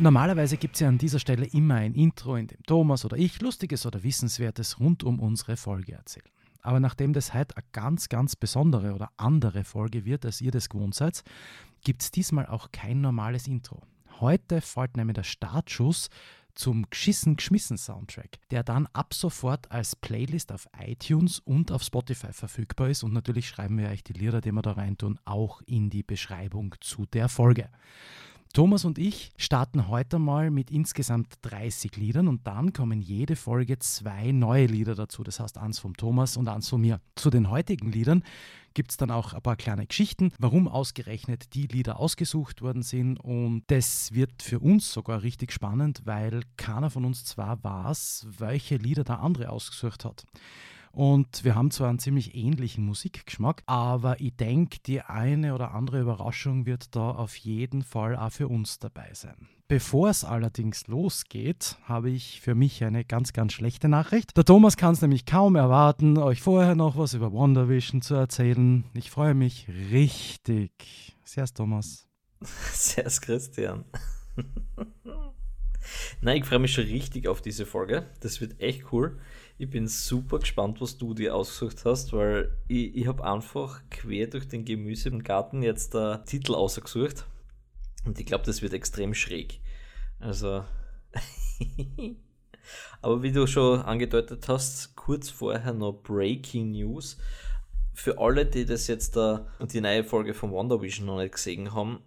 Normalerweise gibt es ja an dieser Stelle immer ein Intro, in dem Thomas oder ich Lustiges oder Wissenswertes rund um unsere Folge erzählen. Aber nachdem das heute eine ganz, ganz besondere oder andere Folge wird, als ihr das gewohnt seid, gibt es diesmal auch kein normales Intro. Heute folgt nämlich der Startschuss zum Geschissen Geschmissen Soundtrack, der dann ab sofort als Playlist auf iTunes und auf Spotify verfügbar ist. Und natürlich schreiben wir euch die Lieder, die wir da reintun, auch in die Beschreibung zu der Folge. Thomas und ich starten heute mal mit insgesamt 30 Liedern und dann kommen jede Folge zwei neue Lieder dazu. Das heißt, eins vom Thomas und eins von mir. Zu den heutigen Liedern gibt es dann auch ein paar kleine Geschichten, warum ausgerechnet die Lieder ausgesucht worden sind. Und das wird für uns sogar richtig spannend, weil keiner von uns zwar weiß, welche Lieder der andere ausgesucht hat. Und wir haben zwar einen ziemlich ähnlichen Musikgeschmack, aber ich denke, die eine oder andere Überraschung wird da auf jeden Fall auch für uns dabei sein. Bevor es allerdings losgeht, habe ich für mich eine ganz, ganz schlechte Nachricht. Der Thomas kann es nämlich kaum erwarten, euch vorher noch was über WandaVision zu erzählen. Ich freue mich richtig. Servus, Thomas. Servus, Christian. Nein, ich freue mich schon richtig auf diese Folge. Das wird echt cool. Ich bin super gespannt, was du dir ausgesucht hast, weil ich, ich habe einfach quer durch den Gemüse im Garten jetzt der Titel ausgesucht. Und ich glaube, das wird extrem schräg. Also. Aber wie du schon angedeutet hast, kurz vorher noch Breaking News. Für alle, die das jetzt da und die neue Folge von WandaVision noch nicht gesehen haben,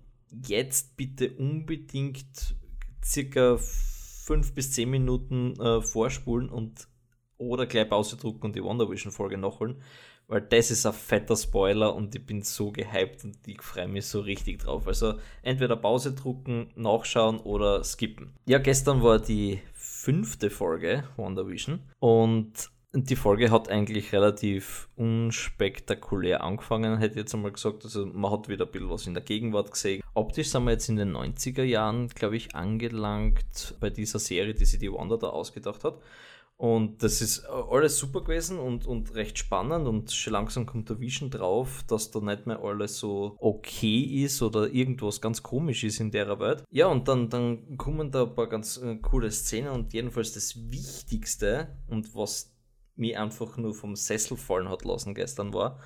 jetzt bitte unbedingt circa 5 bis 10 Minuten äh, vorspulen und oder gleich Pause drucken und die WandaVision-Folge nachholen, weil das ist ein fetter Spoiler und ich bin so gehypt und ich freue mich so richtig drauf. Also entweder Pause drucken, nachschauen oder skippen. Ja, gestern war die fünfte Folge WandaVision und die Folge hat eigentlich relativ unspektakulär angefangen, hätte ich jetzt einmal gesagt. Also man hat wieder ein bisschen was in der Gegenwart gesehen. Optisch sind wir jetzt in den 90er Jahren, glaube ich, angelangt bei dieser Serie, die sich die Wanda da ausgedacht hat. Und das ist alles super gewesen und, und recht spannend und schon langsam kommt der Vision drauf, dass da nicht mehr alles so okay ist oder irgendwas ganz komisch ist in der Welt. Ja, und dann, dann kommen da ein paar ganz äh, coole Szenen und jedenfalls das Wichtigste und was mich einfach nur vom Sessel fallen hat lassen gestern war,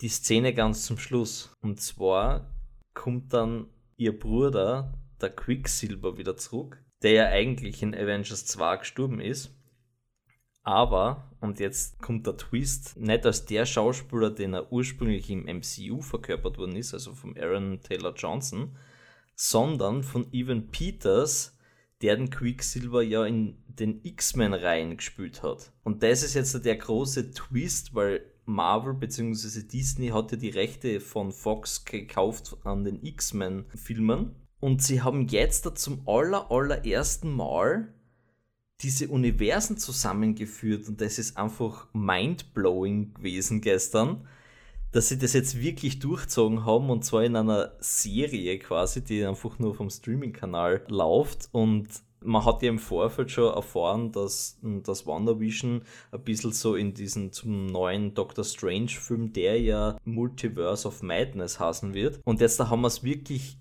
die Szene ganz zum Schluss. Und zwar kommt dann ihr Bruder, der Quicksilver, wieder zurück der ja eigentlich in Avengers 2 gestorben ist. Aber, und jetzt kommt der Twist, nicht als der Schauspieler, den er ursprünglich im MCU verkörpert worden ist, also von Aaron Taylor Johnson, sondern von Evan Peters, der den Quicksilver ja in den X-Men-Reihen gespielt hat. Und das ist jetzt der große Twist, weil Marvel bzw. Disney hatte die Rechte von Fox gekauft an den X-Men-Filmen und sie haben jetzt da zum aller, allerersten Mal diese Universen zusammengeführt und das ist einfach mindblowing gewesen gestern, dass sie das jetzt wirklich durchzogen haben und zwar in einer Serie quasi, die einfach nur vom Streaming-Kanal läuft und man hat ja im Vorfeld schon erfahren, dass, dass WandaVision ein bisschen so in diesen zum neuen Doctor Strange-Film, der ja Multiverse of Madness heißen wird. Und jetzt da haben wir es wirklich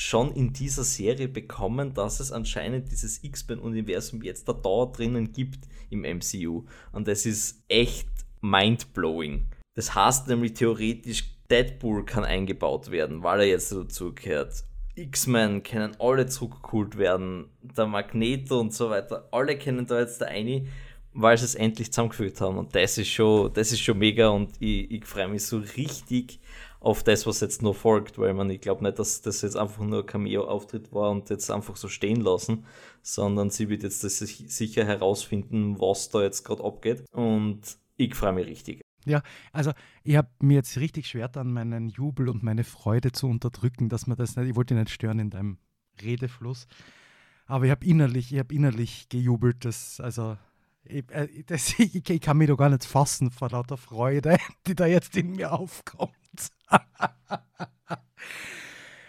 schon in dieser Serie bekommen, dass es anscheinend dieses X-Men-Universum jetzt da, da drinnen gibt im MCU. Und das ist echt mindblowing. Das heißt nämlich theoretisch, Deadpool kann eingebaut werden, weil er jetzt dazu gehört. X-Men können alle zurückgeholt werden, der Magneto und so weiter, alle kennen da jetzt da eine, weil sie es endlich zusammengefügt haben. Und das ist schon, das ist schon mega und ich, ich freue mich so richtig auf das, was jetzt noch folgt, weil man, ich glaube nicht, dass das jetzt einfach nur ein Cameo-Auftritt war und jetzt einfach so stehen lassen, sondern sie wird jetzt das sicher herausfinden, was da jetzt gerade abgeht. Und ich freue mich richtig. Ja, also ich habe mir jetzt richtig schwer dann meinen Jubel und meine Freude zu unterdrücken, dass man das nicht, ich wollte nicht stören in deinem Redefluss, aber ich habe innerlich, ich habe innerlich gejubelt, dass, also ich, äh, das, ich, ich, kann mich doch gar nicht fassen vor lauter Freude, die da jetzt in mir aufkommt.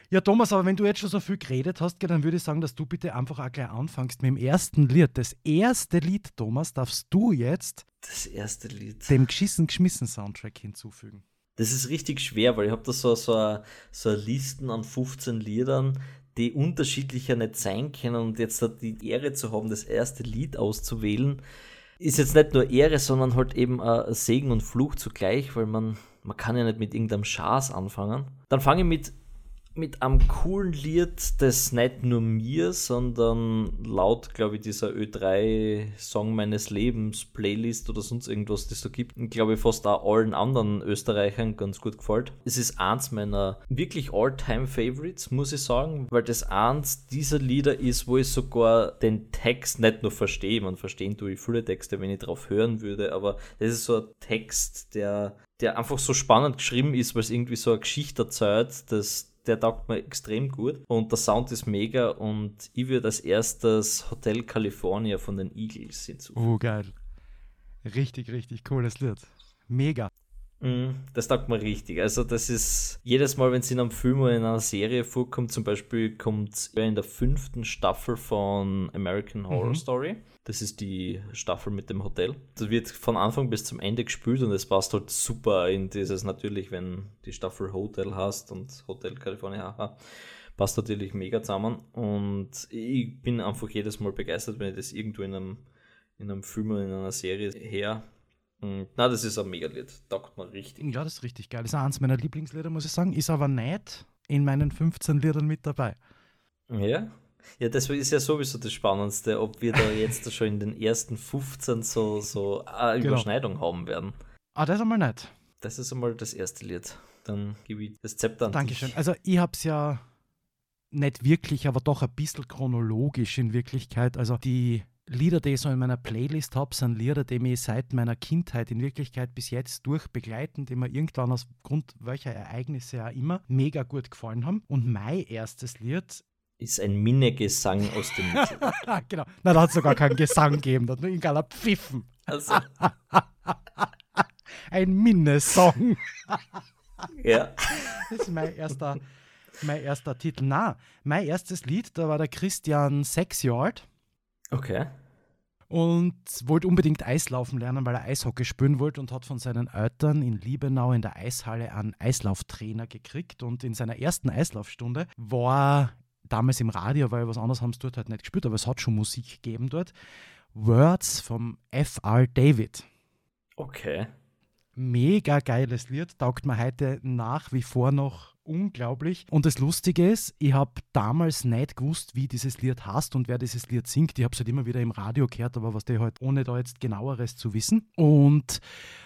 Ja, Thomas, aber wenn du jetzt schon so viel geredet hast, dann würde ich sagen, dass du bitte einfach auch gleich anfängst mit dem ersten Lied. Das erste Lied, Thomas, darfst du jetzt das erste Lied. dem Geschissen Geschmissen Soundtrack hinzufügen. Das ist richtig schwer, weil ich habe da so, so, so Listen an 15 Liedern, die unterschiedlicher nicht sein können und jetzt die Ehre zu haben, das erste Lied auszuwählen, ist jetzt nicht nur Ehre, sondern halt eben ein Segen und Fluch zugleich, weil man, man kann ja nicht mit irgendeinem Schaß anfangen. Dann fange ich mit mit einem coolen Lied, das nicht nur mir, sondern laut, glaube ich, dieser Ö3 Song meines Lebens Playlist oder sonst irgendwas, das da gibt, glaube ich, fast auch allen anderen Österreichern ganz gut gefällt. Es ist eins meiner wirklich all-time Favorites, muss ich sagen, weil das eins dieser Lieder ist, wo ich sogar den Text nicht nur verstehe, man verstehen tue ich viele Texte, wenn ich drauf hören würde, aber das ist so ein Text, der der einfach so spannend geschrieben ist, weil es irgendwie so eine Geschichte erzählt, dass der taugt mir extrem gut und der Sound ist mega und ich würde als erstes Hotel California von den Eagles hinzufügen. Oh, geil. Richtig, richtig cooles Lied. Mega. Mm, das taugt mir richtig. Also, das ist jedes Mal, wenn es in einem Film oder in einer Serie vorkommt, zum Beispiel kommt es in der fünften Staffel von American Horror mhm. Story. Das ist die Staffel mit dem Hotel. Das wird von Anfang bis zum Ende gespielt und es passt halt super in dieses natürlich, wenn die Staffel Hotel hast und Hotel California, haha, passt natürlich mega zusammen. Und ich bin einfach jedes Mal begeistert, wenn ich das irgendwo in einem, in einem Film oder in einer Serie her na, das ist ein Mega-Lied. Taugt mir richtig. Ja, das ist richtig geil. Das ist eins meiner Lieblingslieder, muss ich sagen. Ist aber nicht in meinen 15 Liedern mit dabei. Ja? Ja, das ist ja sowieso das Spannendste, ob wir da jetzt schon in den ersten 15 so, so eine genau. Überschneidung haben werden. Ah, das einmal nicht. Das ist einmal das erste Lied. Dann gebe ich das Zepter an Dankeschön. Dich. Also ich habe es ja nicht wirklich, aber doch ein bisschen chronologisch in Wirklichkeit. Also die Lieder, die ich so in meiner Playlist habe, sind Lieder, die mich seit meiner Kindheit in Wirklichkeit bis jetzt durchbegleiten, die mir irgendwann aus Grund welcher Ereignisse auch immer mega gut gefallen haben. Und mein erstes Lied ist ein Minnegesang aus dem Mittelalter. genau. Na, da hat es sogar keinen Gesang gegeben, da hat nur irgendeiner pfiffen. Also. ein Minnesong. ja. Das ist mein erster, mein erster Titel. Na, mein erstes Lied, da war der Christian Sexyard. Okay und wollte unbedingt Eislaufen lernen, weil er Eishockey spielen wollte und hat von seinen Eltern in Liebenau in der Eishalle einen Eislauftrainer gekriegt. Und in seiner ersten Eislaufstunde war damals im Radio, weil was anderes haben sie dort halt nicht gespielt, aber es hat schon Musik gegeben dort. Words vom F.R. David. Okay. Mega geiles Lied, taugt mir heute nach wie vor noch unglaublich. Und das Lustige ist, ich habe damals nicht gewusst, wie dieses Lied heißt und wer dieses Lied singt. Ich habe es halt immer wieder im Radio gehört, aber was der halt ohne da jetzt genaueres zu wissen. Und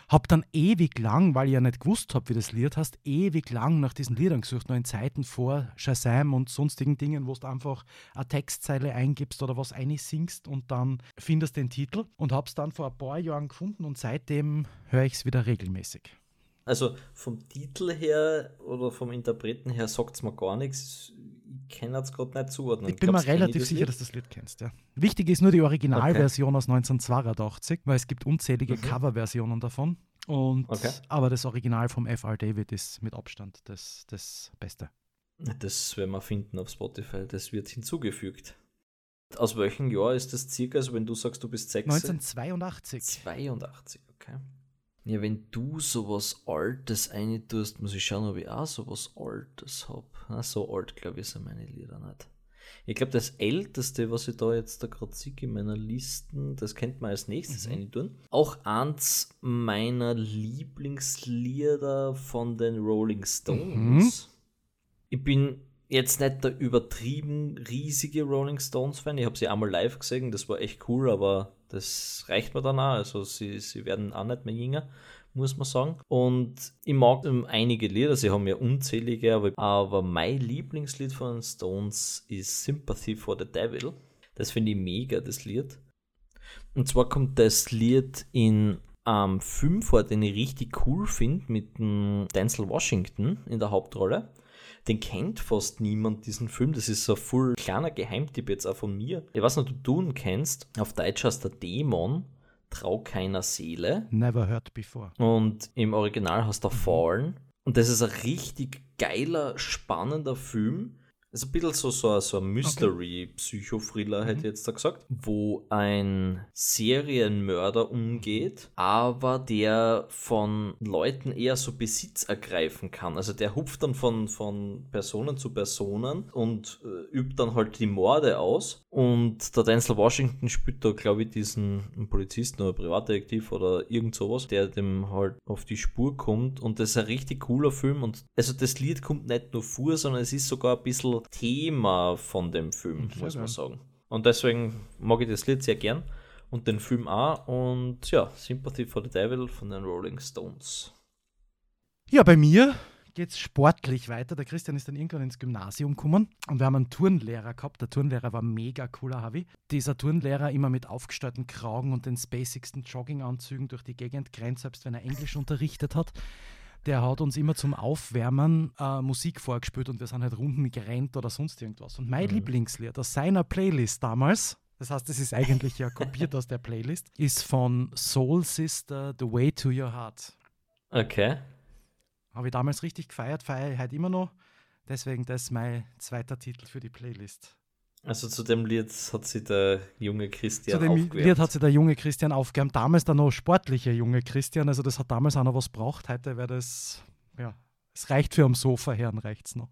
habe dann ewig lang, weil ich ja nicht gewusst habe, wie das Lied heißt, ewig lang nach diesen Liedern gesucht, noch in Zeiten vor Shazam und sonstigen Dingen, wo du einfach eine Textzeile eingibst oder was singst und dann findest den Titel und habe es dann vor ein paar Jahren gefunden und seitdem höre ich es wieder regelmäßig. Also vom Titel her oder vom Interpreten her sagt es mir gar nichts. Ich kann es gerade nicht zuordnen. Ich bin mir relativ sicher, Lied? dass du das Lied kennst. Ja. Wichtig ist nur die Originalversion okay. aus 1982, weil es gibt unzählige mhm. Coverversionen davon. Und, okay. Aber das Original vom F.R. David ist mit Abstand das, das Beste. Das werden wir finden auf Spotify. Das wird hinzugefügt. Aus welchem Jahr ist das circa? Also wenn du sagst, du bist 6? 1982. 82, okay. Ja, wenn du sowas Altes tust, muss ich schauen, ob ich auch sowas Altes habe. So alt, glaube ich, sind meine Lieder nicht. Ich glaube, das älteste, was ich da jetzt da gerade sehe in meiner Listen, das könnte man als nächstes mhm. tun. Auch eins meiner Lieblingslieder von den Rolling Stones. Mhm. Ich bin jetzt nicht der übertrieben riesige Rolling Stones-Fan. Ich habe sie einmal live gesehen, das war echt cool, aber das reicht mir dann auch. Also sie, sie werden auch nicht mehr jünger, muss man sagen. Und ich mag einige Lieder, sie haben ja unzählige, aber, aber mein Lieblingslied von Stones ist Sympathy for the Devil. Das finde ich mega, das Lied. Und zwar kommt das Lied in einem Film vor, den ich richtig cool finde, mit dem Denzel Washington in der Hauptrolle. Den kennt fast niemand, diesen Film. Das ist so ein voll kleiner Geheimtipp jetzt auch von mir. Ich weiß nicht, ob du ihn kennst. Auf Deutsch heißt der Dämon. Trau keiner Seele. Never heard before. Und im Original heißt er Fallen. Und das ist ein richtig geiler, spannender Film. Ist ein bisschen so, so, so ein Mystery-Psychothriller, okay. hätte ich jetzt da gesagt, wo ein Serienmörder umgeht, aber der von Leuten eher so Besitz ergreifen kann. Also der hupft dann von, von Personen zu Personen und äh, übt dann halt die Morde aus. Und der Denzel Washington spielt da, glaube ich, diesen Polizisten oder Privatdetektiv oder irgend sowas, der dem halt auf die Spur kommt. Und das ist ein richtig cooler Film. Und also das Lied kommt nicht nur vor, sondern es ist sogar ein bisschen Thema von dem Film, Sehr muss man sagen. Und deswegen mag ich das Lied sehr gern und den Film auch. Und ja, Sympathy for the Devil von den Rolling Stones. Ja, bei mir geht es sportlich weiter. Der Christian ist dann irgendwann ins Gymnasium gekommen und wir haben einen Turnlehrer gehabt. Der Turnlehrer war mega cooler Havi. Dieser Turnlehrer immer mit aufgestellten Kragen und den spacigsten Jogginganzügen durch die Gegend grenzt, selbst wenn er Englisch unterrichtet hat der hat uns immer zum Aufwärmen äh, Musik vorgespielt und wir sind halt Runden gerannt oder sonst irgendwas. Und mein mhm. Lieblingslied aus seiner Playlist damals, das heißt, es ist eigentlich ja kopiert aus der Playlist, ist von Soul Sister The Way to Your Heart. Okay. Habe ich damals richtig gefeiert, feiere ich heute immer noch. Deswegen das ist mein zweiter Titel für die Playlist. Also zu dem Lied hat sich der junge Christian Zu dem aufgewärmt. Lied hat sich der junge Christian aufgewärmt. Damals der noch sportliche junge Christian. Also das hat damals auch noch was braucht. Heute wäre das, ja, es reicht für am Sofa her, reicht es noch.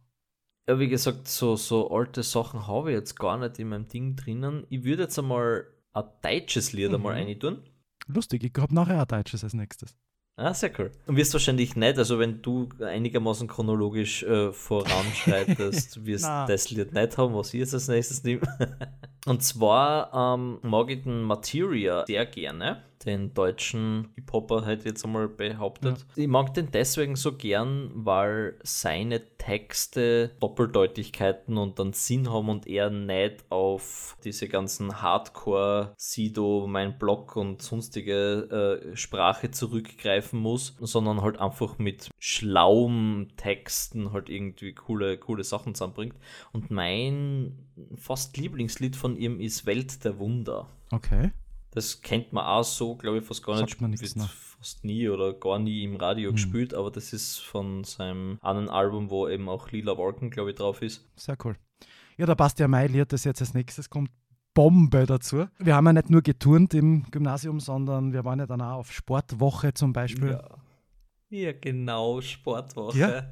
Ja, wie gesagt, so, so alte Sachen habe ich jetzt gar nicht in meinem Ding drinnen. Ich würde jetzt einmal ein deutsches Lied mhm. einmal reintun. Lustig, ich habe nachher ein deutsches als nächstes. Ah, sehr cool. Und wirst wahrscheinlich nicht, also wenn du einigermaßen chronologisch äh, voranschreitest, wirst du das Lied nicht haben, was ich jetzt als nächstes nehme. Und zwar ähm, mag ich den Materia sehr gerne den deutschen Hip-Hopper halt jetzt einmal behauptet. Ja. Ich mag den deswegen so gern, weil seine Texte Doppeldeutigkeiten und dann Sinn haben und er nicht auf diese ganzen Hardcore, Sido, mein Blog und sonstige äh, Sprache zurückgreifen muss, sondern halt einfach mit schlauem Texten halt irgendwie coole, coole Sachen zusammenbringt. Und mein fast Lieblingslied von ihm ist Welt der Wunder. Okay. Das kennt man auch so, glaube ich, fast gar nicht. Man nichts, ne? Fast nie oder gar nie im Radio mhm. gespielt, aber das ist von seinem anderen Album, wo eben auch Lila Wolken, glaube ich, drauf ist. Sehr cool. Ja, da passt ja mein Lied, das jetzt als nächstes kommt. Bombe dazu. Wir haben ja nicht nur geturnt im Gymnasium, sondern wir waren ja dann auch auf Sportwoche zum Beispiel. Ja, ja genau, Sportwoche. Ja.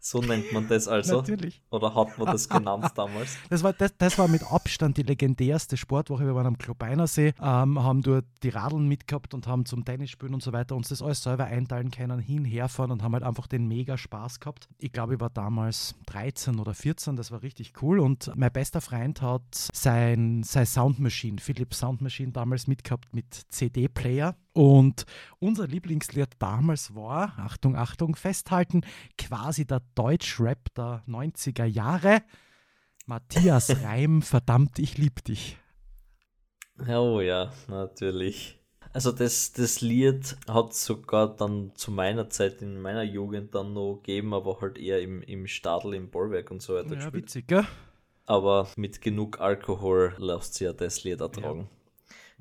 So nennt man das also. Natürlich. Oder hat man das genannt damals? Das war, das, das war mit Abstand die legendärste Sportwoche. Wir waren am Klobeinersee, ähm, haben dort die Radeln mitgehabt und haben zum Tennis spielen und so weiter uns das alles selber einteilen können, hin, herfahren und haben halt einfach den mega Spaß gehabt. Ich glaube, ich war damals 13 oder 14, das war richtig cool. Und mein bester Freund hat sein, sein Soundmachine, Philips Soundmachine damals mitgehabt mit CD-Player. Und unser Lieblingslied damals war, Achtung, Achtung, festhalten, quasi der Deutschrap der 90er Jahre. Matthias Reim, verdammt, ich lieb dich. Oh ja, natürlich. Also das, das Lied hat sogar dann zu meiner Zeit, in meiner Jugend dann noch gegeben, aber halt eher im, im Stadel, im Bollwerk und so weiter ja, gespielt. witzig, gell? Aber mit genug Alkohol lässt sich ja das Lied ertragen.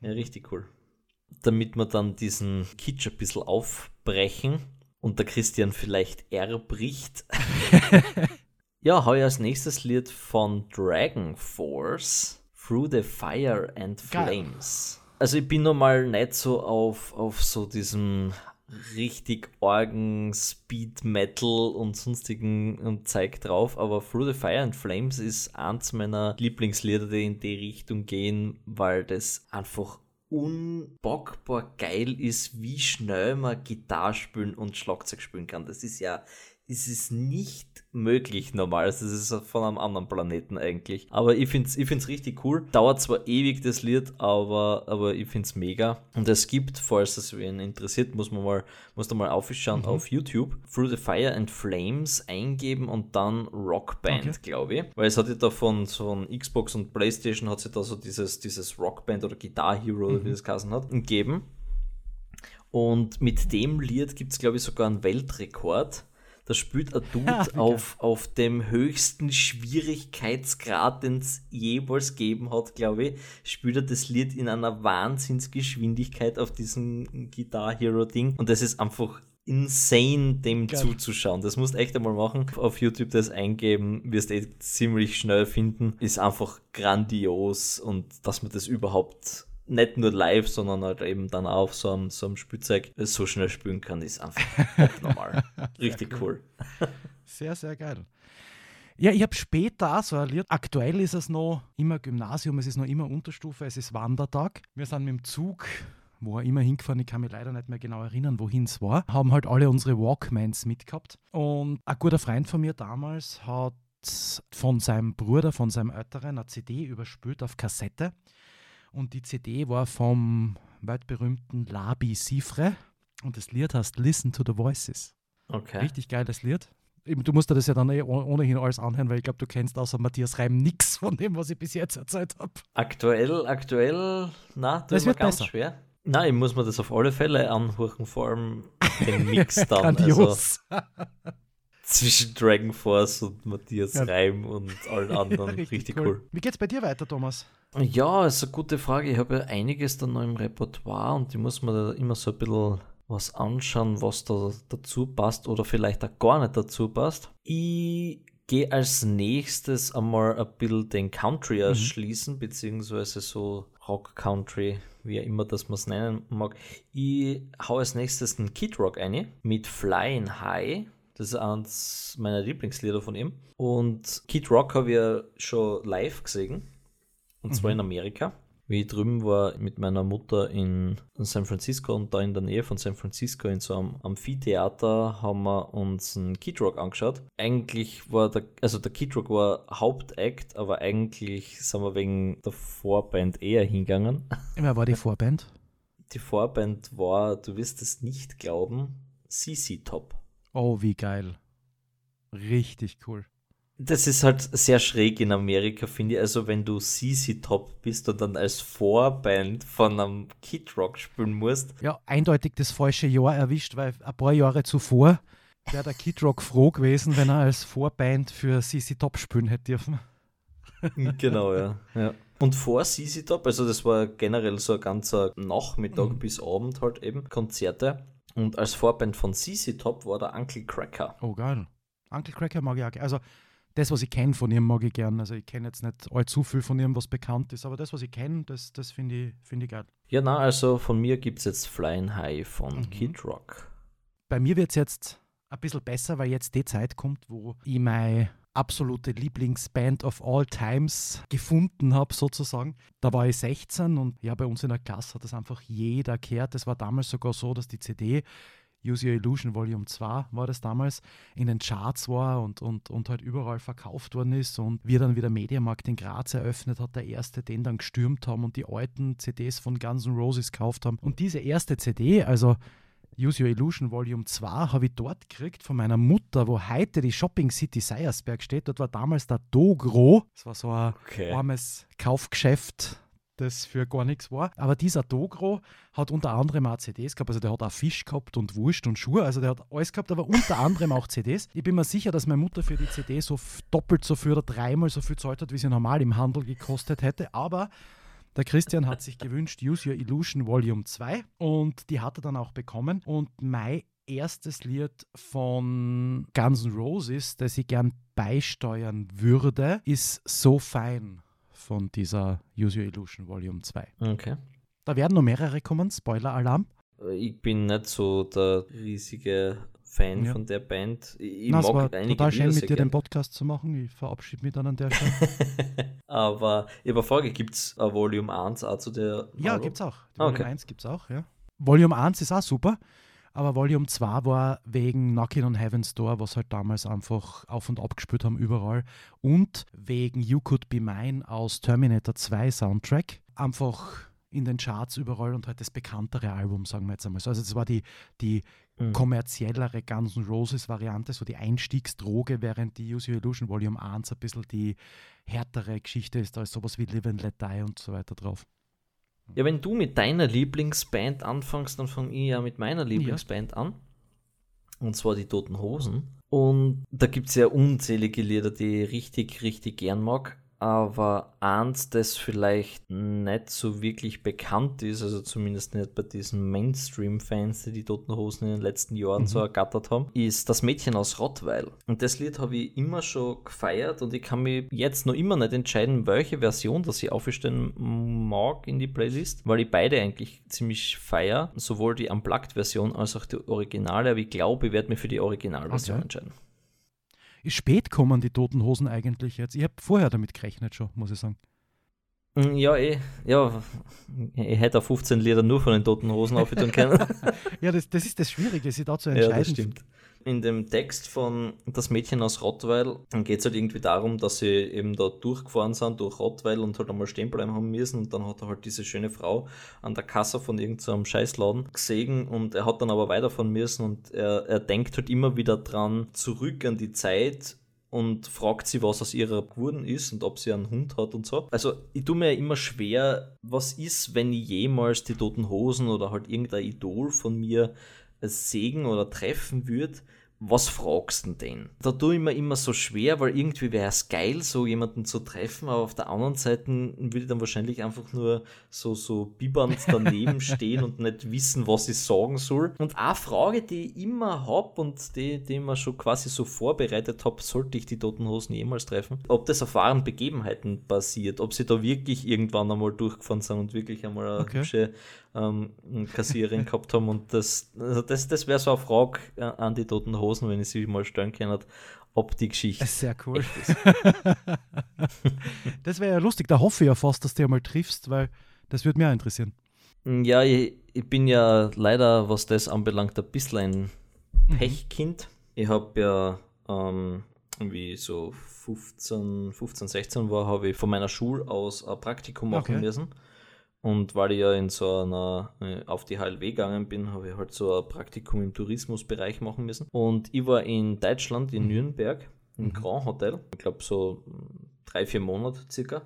Ja. ja, richtig cool damit wir dann diesen Kitsch ein bisschen aufbrechen und der Christian vielleicht erbricht. ja, habe ich als nächstes Lied von Dragon Force, Through the Fire and Flames. Geil. Also ich bin normal nicht so auf, auf so diesem richtig Orgen, Speed Metal und sonstigen Zeug drauf, aber Through the Fire and Flames ist eins meiner Lieblingslieder, die in die Richtung gehen, weil das einfach unbockbar geil ist, wie schnell man Gitarre spielen und Schlagzeug spielen kann. Das ist ja ist es nicht möglich normal. Also das ist von einem anderen Planeten eigentlich. Aber ich finde es ich find's richtig cool. Dauert zwar ewig das Lied, aber, aber ich finde es mega. Und es gibt, falls es wen interessiert, muss man mal, muss man mal aufschauen mhm. auf YouTube. Through the Fire and Flames eingeben und dann Rockband, okay. glaube ich. Weil es hat ja da von, von Xbox und Playstation hat sich da so dieses, dieses Rockband oder Guitar Hero, mhm. wie das geheißen hat, gegeben. Und mit dem Lied gibt es, glaube ich, sogar einen Weltrekord da spielt ein Dude ja, auf, auf dem höchsten Schwierigkeitsgrad, den es jemals gegeben hat, glaube ich, spielt er das Lied in einer Wahnsinnsgeschwindigkeit auf diesem Guitar Hero Ding. Und das ist einfach insane, dem Geil. zuzuschauen. Das musst du echt einmal machen. Auf YouTube das eingeben, wirst eh ziemlich schnell finden. Ist einfach grandios und dass man das überhaupt nicht nur live, sondern halt eben dann auch auf so einem, so einem Spielzeug so schnell spielen kann, ist einfach normal. Richtig cool. cool. Sehr, sehr geil. Ja, ich habe später auch so erlebt. Aktuell ist es noch immer Gymnasium, es ist noch immer Unterstufe, es ist Wandertag. Wir sind mit dem Zug wo er immer hingefahren, ich kann mich leider nicht mehr genau erinnern, wohin es war, haben halt alle unsere Walkmans mitgehabt. Und ein guter Freund von mir damals hat von seinem Bruder, von seinem Älteren, eine CD überspült auf Kassette. Und die CD war vom weltberühmten Labi Sifre. Und das Lied heißt Listen to the Voices. Okay. Richtig geiles Lied. Du musst dir das ja dann eh ohnehin alles anhören, weil ich glaube, du kennst außer Matthias Reim nichts von dem, was ich bis jetzt erzählt habe. Aktuell, aktuell, na, das, wird ganz besser. schwer. Nein, ich muss mir das auf alle Fälle anhören, vor allem den Mix dann. also, zwischen Dragon Force und Matthias ja. Reim und allen anderen. richtig, richtig cool. cool. Wie geht's bei dir weiter, Thomas? Ja, ist eine gute Frage. Ich habe ja einiges dann noch im Repertoire und ich muss mir da immer so ein bisschen was anschauen, was da dazu passt oder vielleicht auch gar nicht dazu passt. Ich gehe als nächstes einmal ein bisschen den Country mhm. erschließen, mhm. beziehungsweise so Rock Country wie immer das man es nennen mag. Ich hau als nächstes einen Kid Rock ein mit Flying High. Das ist eines meiner Lieblingslieder von ihm. Und Kid Rock habe ich schon live gesehen. Und zwar mhm. in Amerika wie ich drüben war mit meiner Mutter in San Francisco und da in der Nähe von San Francisco in so einem Amphitheater haben wir uns einen Kid Rock angeschaut. Eigentlich war der, also der Kid Rock war Hauptakt, aber eigentlich sind wir wegen der Vorband eher hingegangen. Wer war die Vorband? Die Vorband war, du wirst es nicht glauben, CC Top. Oh, wie geil. Richtig cool. Das ist halt sehr schräg in Amerika, finde ich. Also, wenn du CC Top bist und dann als Vorband von einem Kid Rock spielen musst. Ja, eindeutig das falsche Jahr erwischt, weil ein paar Jahre zuvor wäre der Kid Rock froh gewesen, wenn er als Vorband für CC Top spielen hätte dürfen. genau, ja. ja. Und vor CC Top, also das war generell so ein ganzer Nachmittag mhm. bis Abend halt eben, Konzerte. Und als Vorband von CC Top war der Uncle Cracker. Oh, geil. Uncle Cracker mag ich auch. Also, das, was ich kenne von ihm, mag ich gern. Also ich kenne jetzt nicht allzu viel von ihm, was bekannt ist, aber das, was ich kenne, das, das finde ich, find ich geil. Ja, na, also von mir gibt es jetzt Flying High von mhm. Kid Rock. Bei mir wird es jetzt ein bisschen besser, weil jetzt die Zeit kommt, wo ich meine absolute Lieblingsband of all times gefunden habe, sozusagen. Da war ich 16 und ja, bei uns in der Klasse hat das einfach jeder gehört. Das war damals sogar so, dass die CD Use Your Illusion Volume 2 war das damals, in den Charts war und, und, und halt überall verkauft worden ist und wir dann wieder Mediamarkt in Graz eröffnet hat, der erste den dann gestürmt haben und die alten CDs von Guns N' Roses gekauft haben. Und diese erste CD, also Use Your Illusion Volume 2 habe ich dort gekriegt von meiner Mutter, wo heute die Shopping City Seiersberg steht. Dort war damals der Dogro. Das war so ein okay. armes Kaufgeschäft das für gar nichts war. Aber dieser Dogro hat unter anderem auch CDs gehabt. Also der hat auch Fisch gehabt und Wurst und Schuhe. Also der hat alles gehabt, aber unter anderem auch CDs. Ich bin mir sicher, dass meine Mutter für die CD so doppelt so viel oder dreimal so viel zahlt hat, wie sie normal im Handel gekostet hätte. Aber der Christian hat sich gewünscht Use Your Illusion Volume 2 und die hat er dann auch bekommen. Und mein erstes Lied von Guns N' Roses, das ich gern beisteuern würde, ist So Fein von dieser Use Your Illusion Volume 2. Okay. Da werden noch mehrere kommen, Spoiler-Alarm. Ich bin nicht so der riesige Fan ja. von der Band. Ich Na, mag es war total schön, mit dir gern. den Podcast zu machen. Ich verabschiede mich dann an der Stelle. Aber ich habe eine Frage, gibt es Volume 1 auch zu der Ja, gibt es auch. Die Volume okay. 1 gibt es auch, ja. Volume 1 ist auch super. Aber Volume 2 war wegen Knockin' on Heaven's Door, was halt damals einfach auf und ab gespielt haben überall. Und wegen You Could Be Mine aus Terminator 2 Soundtrack. Einfach in den Charts überall und halt das bekanntere Album, sagen wir jetzt einmal so. Also das war die, die mhm. kommerziellere Guns N' Roses Variante, so die Einstiegsdroge, während die Use Your Illusion Volume 1 ein bisschen die härtere Geschichte ist, da ist sowas wie Live and Let Die und so weiter drauf. Ja, wenn du mit deiner Lieblingsband anfängst, dann fange ich ja mit meiner Lieblingsband ja. an. Und zwar die Toten Hosen. Und da gibt es ja unzählige Lieder, die ich richtig, richtig gern mag. Aber eins, das vielleicht nicht so wirklich bekannt ist, also zumindest nicht bei diesen Mainstream-Fans, die die Toten Hosen in den letzten Jahren mhm. so ergattert haben, ist Das Mädchen aus Rottweil. Und das Lied habe ich immer schon gefeiert und ich kann mich jetzt noch immer nicht entscheiden, welche Version das ich aufstellen mag in die Playlist, weil ich beide eigentlich ziemlich feier, sowohl die Unplugged-Version als auch die Originale, aber ich glaube, ich werde mich für die Originalversion okay. entscheiden spät kommen die Toten Hosen eigentlich jetzt? Ich habe vorher damit gerechnet schon, muss ich sagen. Mm, ja, eh, ja, ich hätte auch 15 Lieder nur von den Toten Hosen aufhören können. ja, das, das ist das Schwierige, sich da zu entscheiden. Ja, das stimmt in dem Text von Das Mädchen aus Rottweil geht es halt irgendwie darum, dass sie eben da durchgefahren sind durch Rottweil und halt einmal stehen bleiben haben müssen. Und dann hat er halt diese schöne Frau an der Kasse von irgendeinem Scheißladen gesehen und er hat dann aber weiterfahren müssen und er, er denkt halt immer wieder dran zurück an die Zeit, und fragt sie, was aus ihrer geworden ist und ob sie einen Hund hat und so. Also ich tue mir ja immer schwer, was ist, wenn ich jemals die Toten Hosen oder halt irgendein Idol von mir sehen oder treffen würde, was fragst du denn? Da tue ich mir immer so schwer, weil irgendwie wäre es geil, so jemanden zu treffen, aber auf der anderen Seite würde ich dann wahrscheinlich einfach nur so, so bibbernd daneben stehen und nicht wissen, was ich sagen soll. Und eine Frage, die ich immer habe und die, die ich mir schon quasi so vorbereitet habe, sollte ich die Toten Hosen jemals treffen, ob das auf wahren Begebenheiten basiert, ob sie da wirklich irgendwann einmal durchgefahren sind und wirklich einmal eine okay. hübsche ähm, Kassiererin gehabt haben. Und das, also das, das wäre so eine Frage äh, an die Toten Hosen, wenn ich sie mal stellen kann, ob die Geschichte. Sehr cool. das wäre ja lustig. Da hoffe ich ja fast, dass du ja mal triffst, weil das würde mich auch interessieren. Ja, ich, ich, bin ja leider, was das anbelangt, ein bisschen ein mhm. Pechkind. Ich habe ja ähm, wie so 15, 15, 16 war, habe ich von meiner Schule aus ein Praktikum machen okay. müssen. Und weil ich ja in so einer, äh, auf die HLW gegangen bin, habe ich halt so ein Praktikum im Tourismusbereich machen müssen. Und ich war in Deutschland, in mhm. Nürnberg, im mhm. Grand Hotel, ich glaube so drei, vier Monate circa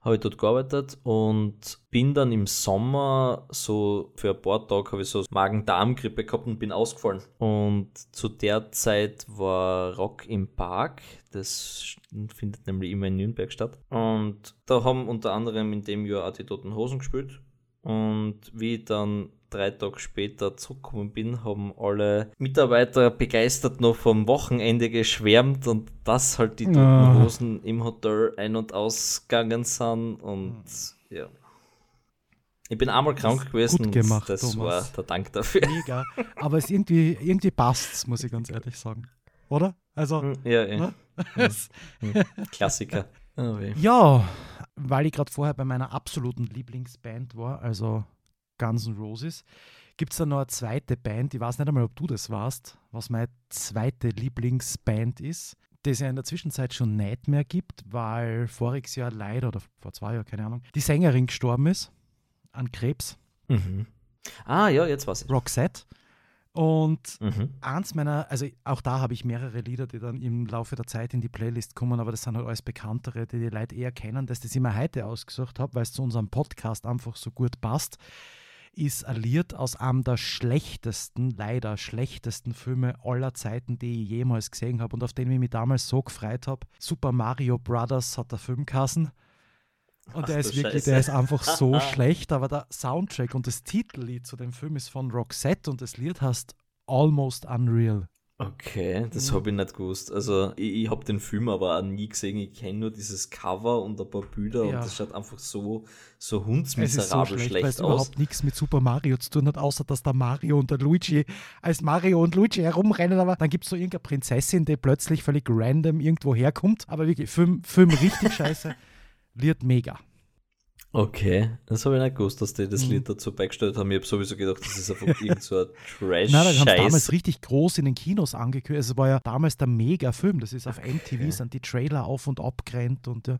habe ich dort gearbeitet und bin dann im Sommer so für ein paar Tage habe ich so Magen-Darm-Grippe gehabt und bin ausgefallen. Und zu der Zeit war Rock im Park. Das findet nämlich immer in Nürnberg statt. Und da haben unter anderem in dem Jahr auch die Toten Hosen gespielt. Und wie ich dann drei Tage später zurückgekommen bin, haben alle Mitarbeiter begeistert noch vom Wochenende geschwärmt und dass halt die Toten ah. Hosen im Hotel ein- und ausgegangen sind und ja. Ich bin einmal krank gewesen gut gemacht, das Thomas. war der Dank dafür. Mega. Aber es irgendwie, irgendwie passt muss ich ganz ehrlich sagen. Oder? Also. Hm, ja, ja. Ne? Hm. Klassiker. Oh, ja, weil ich gerade vorher bei meiner absoluten Lieblingsband war, also Guns N' Roses, gibt es da noch eine zweite Band, ich weiß nicht einmal, ob du das warst, was meine zweite Lieblingsband ist, die es ja in der Zwischenzeit schon nicht mehr gibt, weil voriges Jahr leider, oder vor zwei Jahren, keine Ahnung, die Sängerin gestorben ist an Krebs. Mhm. Ah, ja, jetzt was. Roxette. Und mhm. eins meiner, also auch da habe ich mehrere Lieder, die dann im Laufe der Zeit in die Playlist kommen, aber das sind halt alles bekanntere, die die Leute eher kennen, dass ich das immer heute ausgesucht habe, weil es zu unserem Podcast einfach so gut passt ist Lied aus einem der schlechtesten, leider schlechtesten Filme aller Zeiten, die ich jemals gesehen habe und auf den ich mich damals so gefreut habe. Super Mario Brothers hat der Film geheißen. Und Ach, der ist wirklich, Scheiße. der ist einfach so schlecht, aber der Soundtrack und das Titellied zu dem Film ist von Roxette und das Lied heißt Almost Unreal. Okay, das mhm. habe ich nicht gewusst. Also ich, ich habe den Film aber auch nie gesehen. Ich kenne nur dieses Cover und ein paar Bilder ja. und das schaut einfach so, so hundsmiserabel so schlecht, schlecht weil es überhaupt nichts mit Super Mario zu tun hat, außer dass da Mario und der Luigi als Mario und Luigi herumrennen. Aber dann gibt es so irgendeine Prinzessin, die plötzlich völlig random irgendwo herkommt. Aber wirklich, Film, Film richtig scheiße. Lied mega. Okay, das habe ich nicht gewusst, dass die das mhm. Lied dazu beigestellt haben. Ich habe sowieso gedacht, das ist einfach irgend so ein trash Nein, die haben damals richtig groß in den Kinos angekündigt. Es war ja damals der Mega-Film. Das ist auf okay. MTV, sind die Trailer auf und ab gerannt und ja.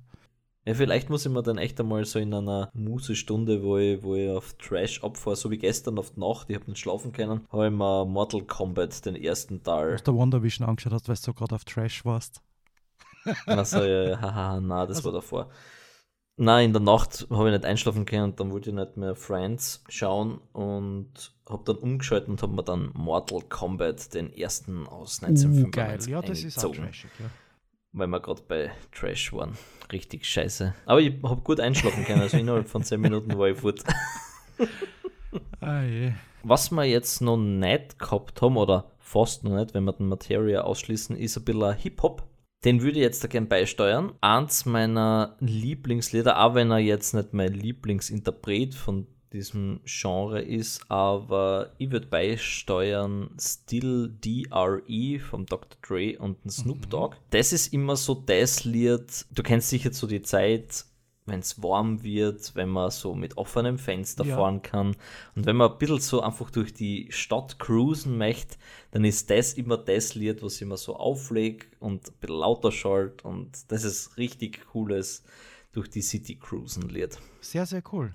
Ja, vielleicht muss ich mir dann echt einmal so in einer Musestunde, wo ich, wo ich auf Trash abfahre, so wie gestern auf die Nacht, ich habe nicht schlafen können, habe ich mir Mortal Kombat, den ersten Teil. Was der Wonder Vision angeschaut hast, weil du so gerade auf Trash warst. Achso, ja, ja, haha, na, das also, war davor. Nein, in der Nacht habe ich nicht einschlafen können und dann wollte ich nicht mehr Friends schauen und habe dann umgeschaltet und habe mir dann Mortal Kombat, den ersten aus 1995 uh, geil, ja, das ist auch trashig, ja. weil wir gerade bei Trash waren. Richtig scheiße. Aber ich habe gut einschlafen können, also innerhalb von 10 Minuten war ich fort. Ah, je. Was wir jetzt noch nicht gehabt haben, oder fast noch nicht, wenn wir den Materia ausschließen, ist ein bisschen Hip-Hop. Den würde ich jetzt da gern beisteuern. Eins meiner Lieblingslieder, auch wenn er jetzt nicht mein Lieblingsinterpret von diesem Genre ist, aber ich würde beisteuern Still DRE vom Dr. Dre und Snoop Dogg. Das ist immer so das Lied, du kennst sicher so die Zeit, wenn es warm wird, wenn man so mit offenem Fenster Ja. fahren kann und wenn man ein bisschen so einfach durch die Stadt cruisen möchte, dann ist das immer das Lied, was ich immer so auflege und ein bisschen lauter schallt und das ist richtig cooles durch die City cruisen Lied. Sehr, sehr cool.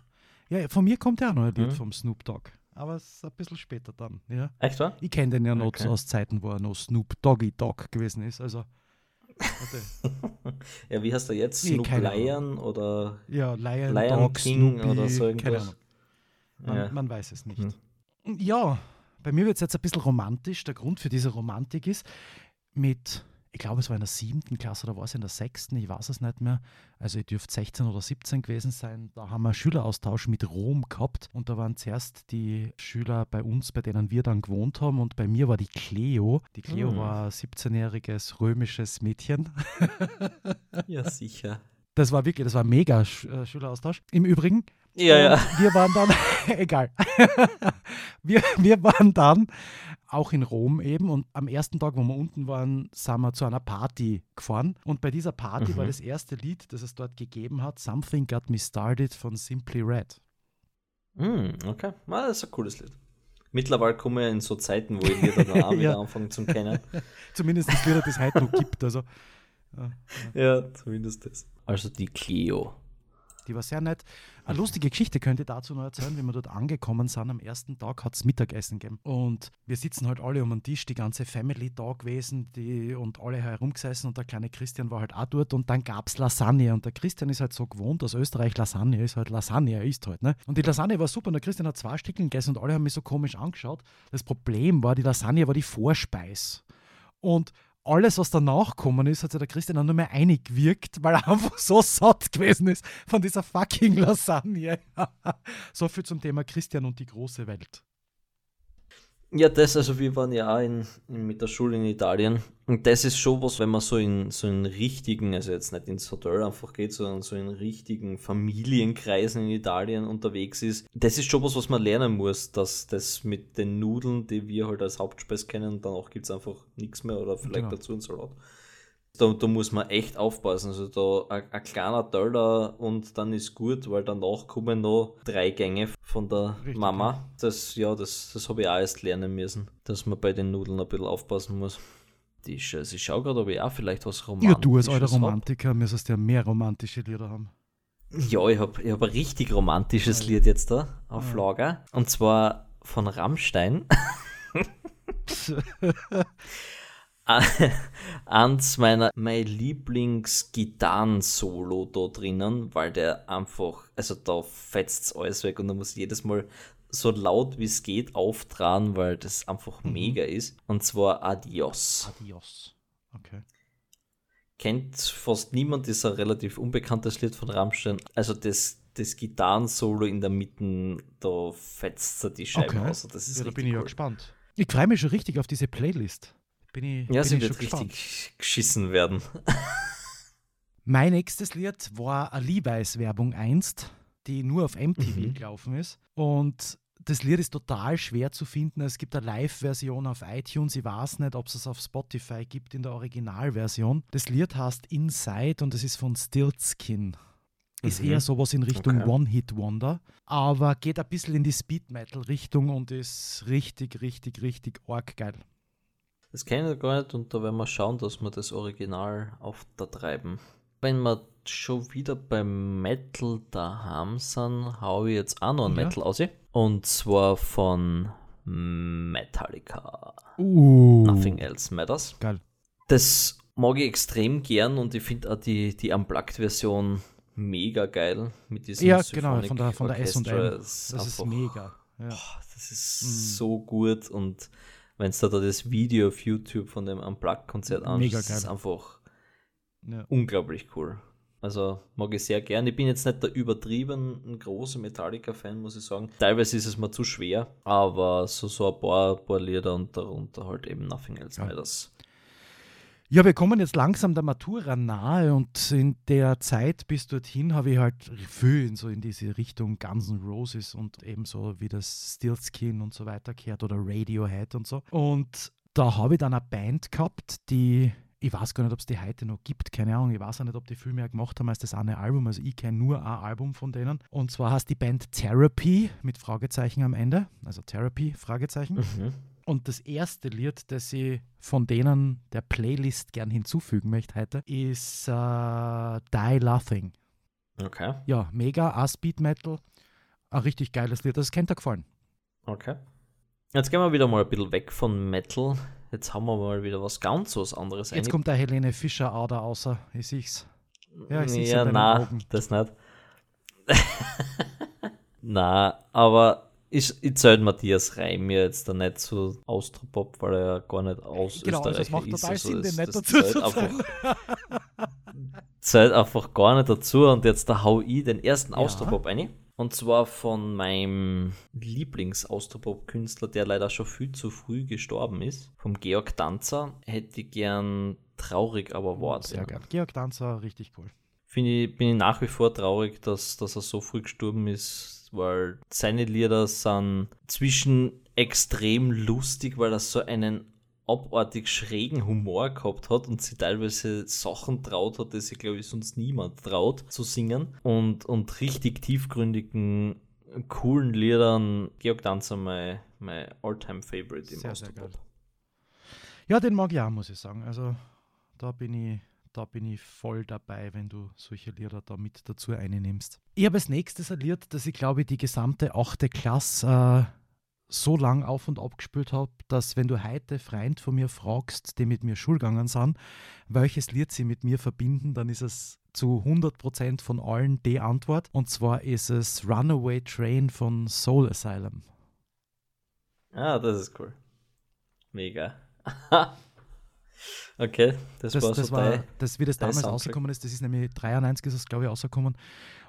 Ja, von mir kommt ja auch noch ein Lied Mhm. vom Snoop Dogg. Aber es ist ein bisschen später dann. Ja. Echt wahr? Ich kenne den ja noch Okay. aus Zeiten, wo er noch Snoop Doggy Dogg gewesen ist. Also. Ja, wie heißt er jetzt? Nee, Snoop. Lion oder ja, Lion, Lion Dog, King Snoopy, oder so irgendwas? Man, Ja. man weiß es nicht. Hm. Ja, bei mir wird es jetzt ein bisschen romantisch. Der Grund für diese Romantik ist, mit, ich glaube, es war in der siebten Klasse oder war es in der sechsten, ich weiß es nicht mehr. Also, ihr dürft 16 oder 17 gewesen sein. Da haben wir einen Schüleraustausch mit Rom gehabt und da waren zuerst die Schüler bei uns, bei denen wir dann gewohnt haben. Und bei mir war die Cleo. Die Cleo Hm. war ein 17-jähriges römisches Mädchen. Ja, sicher. Das war wirklich, das war mega äh, Schüleraustausch. Im Übrigen, Ja, ja. wir waren dann, egal, wir, wir waren dann auch in Rom eben und am ersten Tag, wo wir unten waren, sind wir zu einer Party gefahren. Und bei dieser Party Mhm. war das erste Lied, das es dort gegeben hat, Something Got Me Started von Simply Red. Hm, okay. Ah, das ist ein cooles Lied. Mittlerweile kommen wir in so Zeiten, wo ich Lieder dann auch wieder anfangen zu kennen. Zumindest das Lied, das es heute noch gibt. Also, ja, ja. Ja, zumindest das. Also die Cleo. Die war sehr nett. Eine lustige Geschichte könnte ich dazu noch erzählen, wie wir dort angekommen sind. Am ersten Tag hat es Mittagessen gegeben. Und wir sitzen halt alle um den Tisch, die ganze Family da gewesen die, und alle herumgesessen und der kleine Christian war halt auch dort und dann gab es Lasagne. Und der Christian ist halt so gewohnt, aus Österreich Lasagne ist halt Lasagne, er isst halt. Ne? Und die Lasagne war super und der Christian hat zwei Stückchen gegessen und alle haben mich so komisch angeschaut. Das Problem war, die Lasagne war die Vorspeis. Und alles, was danach gekommen ist, hat sich der Christian dann nur mehr eingewirkt, weil er einfach so satt gewesen ist von dieser fucking Lasagne. so viel zum Thema Christian und die große Welt. Ja, das, also wir waren ja auch in, in, mit der Schule in Italien. Und das ist schon was, wenn man so in so in richtigen, also jetzt nicht ins Hotel einfach geht, sondern so in richtigen Familienkreisen in Italien unterwegs ist. Das ist schon was, was man lernen muss, dass das mit den Nudeln, die wir halt als Hauptspeis kennen, danach gibt es einfach nichts mehr oder vielleicht Genau. dazu ein Salat. Da, da muss man echt aufpassen. Also da ein, ein kleiner Teller und dann ist gut, weil danach kommen noch drei Gänge von der Richtig, Mama. Das, ja, das, das habe ich auch erst lernen müssen, dass man bei den Nudeln ein bisschen aufpassen muss. Die, Sch- also ich schaue gerade, ob ich auch vielleicht was Ja, Romantisches du als alter hab. Romantiker müsstest ja mehr romantische Lieder haben. Ja, ich habe ich hab ein richtig romantisches Ja. Lied jetzt da auf Ja. Lager. Und zwar von Rammstein. Eins meiner mein Lieblings-Gitarren-Solo da drinnen, weil der einfach, also da fetzt alles weg und da muss jedes Mal so laut wie es geht auftragen, weil das einfach Mhm. mega ist. Und zwar Adios. Adios. Okay. Kennt fast niemand, ist ein relativ unbekanntes Lied von Rammstein. Also das, das Gitarren-Solo in der Mitte, da fetzt er die Scheibe Okay. aus. Das ist Ja, da bin ich ja cool. gespannt. Ich freue mich schon richtig auf diese Playlist. Bin ich, Ja, bin sie ich wird gespannt. richtig geschissen werden. Mein nächstes Lied war eine Levi's-Werbung einst, die nur auf MTV Mhm. gelaufen ist. Und das Lied ist total schwer zu finden. Es gibt eine Live-Version auf iTunes. Ich weiß nicht, ob es es auf Spotify gibt in der Originalversion. Das Lied heißt Inside und es ist von Stiltskin. Ist Mhm. eher sowas in Richtung Okay. One-Hit-Wonder, aber geht ein bisschen in die Speed-Metal-Richtung und ist richtig, richtig, richtig arg geil. Das kenne ich gar nicht und da werden wir schauen, dass wir das Original auf der treiben. Wenn wir schon wieder beim Metal daheim sind, hau ich jetzt auch noch ein Ja. Metal aus. Und zwar von Metallica. Uh, Nothing Else Matters. Geil. Das mag ich extrem gern und ich finde auch die, die Unplugged-Version mega geil mit diesem Ja, genau, Symphonic von der, von der S&M. Das Das ist mega. Ja. Boah, das ist Mhm. so gut und wenn es da, da das Video auf YouTube von dem Unplugged-Konzert das ist geil. einfach ja. unglaublich cool. Also mag ich sehr gern. Ich bin jetzt nicht der übertrieben große Metallica-Fan, muss ich sagen. Teilweise ist es mir zu schwer, aber so, so ein paar, paar Lieder und darunter halt eben Nothing Else ja. Matters. Ja, wir kommen jetzt langsam der Matura nahe und in der Zeit bis dorthin habe ich halt viel so in diese Richtung Guns N' Roses und ebenso wie das Stillskin und so weiter gehört oder Radiohead und so. Und da habe ich dann eine Band gehabt, die ich weiß gar nicht, ob es die heute noch gibt, keine Ahnung. Ich weiß auch nicht, ob die viel mehr gemacht haben als das eine Album. Also ich kenne nur ein Album von denen. Und zwar heißt die Band Therapy mit Fragezeichen am Ende. Also Therapy, Fragezeichen. Mhm. Und das erste Lied, das ich von denen der Playlist gern hinzufügen möchte heute, ist uh, Die Laughing. Okay. Ja, mega, a Speed Metal. Ein richtig geiles Lied. Das kennt er gefallen. Okay. Jetzt gehen wir wieder mal ein bisschen weg von Metal Jetzt haben wir mal wieder was ganz was anderes. Jetzt kommt der Helene Fischer Ader außer. Ich sehe Ja, ich sehe ja, nein, das nicht. na, aber ich, ich zähle Matthias Reim mir jetzt da nicht so Austropop, weil er ja gar nicht aus genau, Österreich also ist. Genau, das macht total also Sinn, den nicht dazu zu einfach, zählt einfach gar nicht dazu und jetzt da hau ich den ersten ja. Austropop rein. Und zwar von meinem Lieblingsaustropop-Künstler, der leider schon viel zu früh gestorben ist, vom Georg Danzer, hätte ich gern traurig, aber wahr. Sehr gern. Georg Danzer, richtig cool. Finde ich, bin ich nach wie vor traurig, dass, dass er so früh gestorben ist, weil seine Lieder sind zwischen extrem lustig, weil er so einen abartig schrägen Humor gehabt hat und sie teilweise Sachen traut hat, die sich, glaube ich, sonst niemand traut zu singen. Und, und richtig tiefgründigen, coolen Liedern. Georg Danzer, mein, mein all-time favorite im sehr, sehr geil. Ja, den mag ich auch, muss ich sagen. Also da bin ich, da bin ich voll dabei, wenn du solche Lieder da mit dazu einnimmst. Ich habe als nächstes ein Lied, das ich glaube, die gesamte achte Klasse äh, so lang auf und ab gespielt habe, dass wenn du heute Freund von mir fragst, die mit mir Schulgegangen sind, welches Lied sie mit mir verbinden, dann ist es zu 100% von allen die Antwort. Und zwar ist es Runaway Train von Soul Asylum. Ah, das ist cool. Mega. okay, das, das war das so war, das, Wie das damals rausgekommen ist, das ist nämlich 93 ist es, glaube ich, rausgekommen.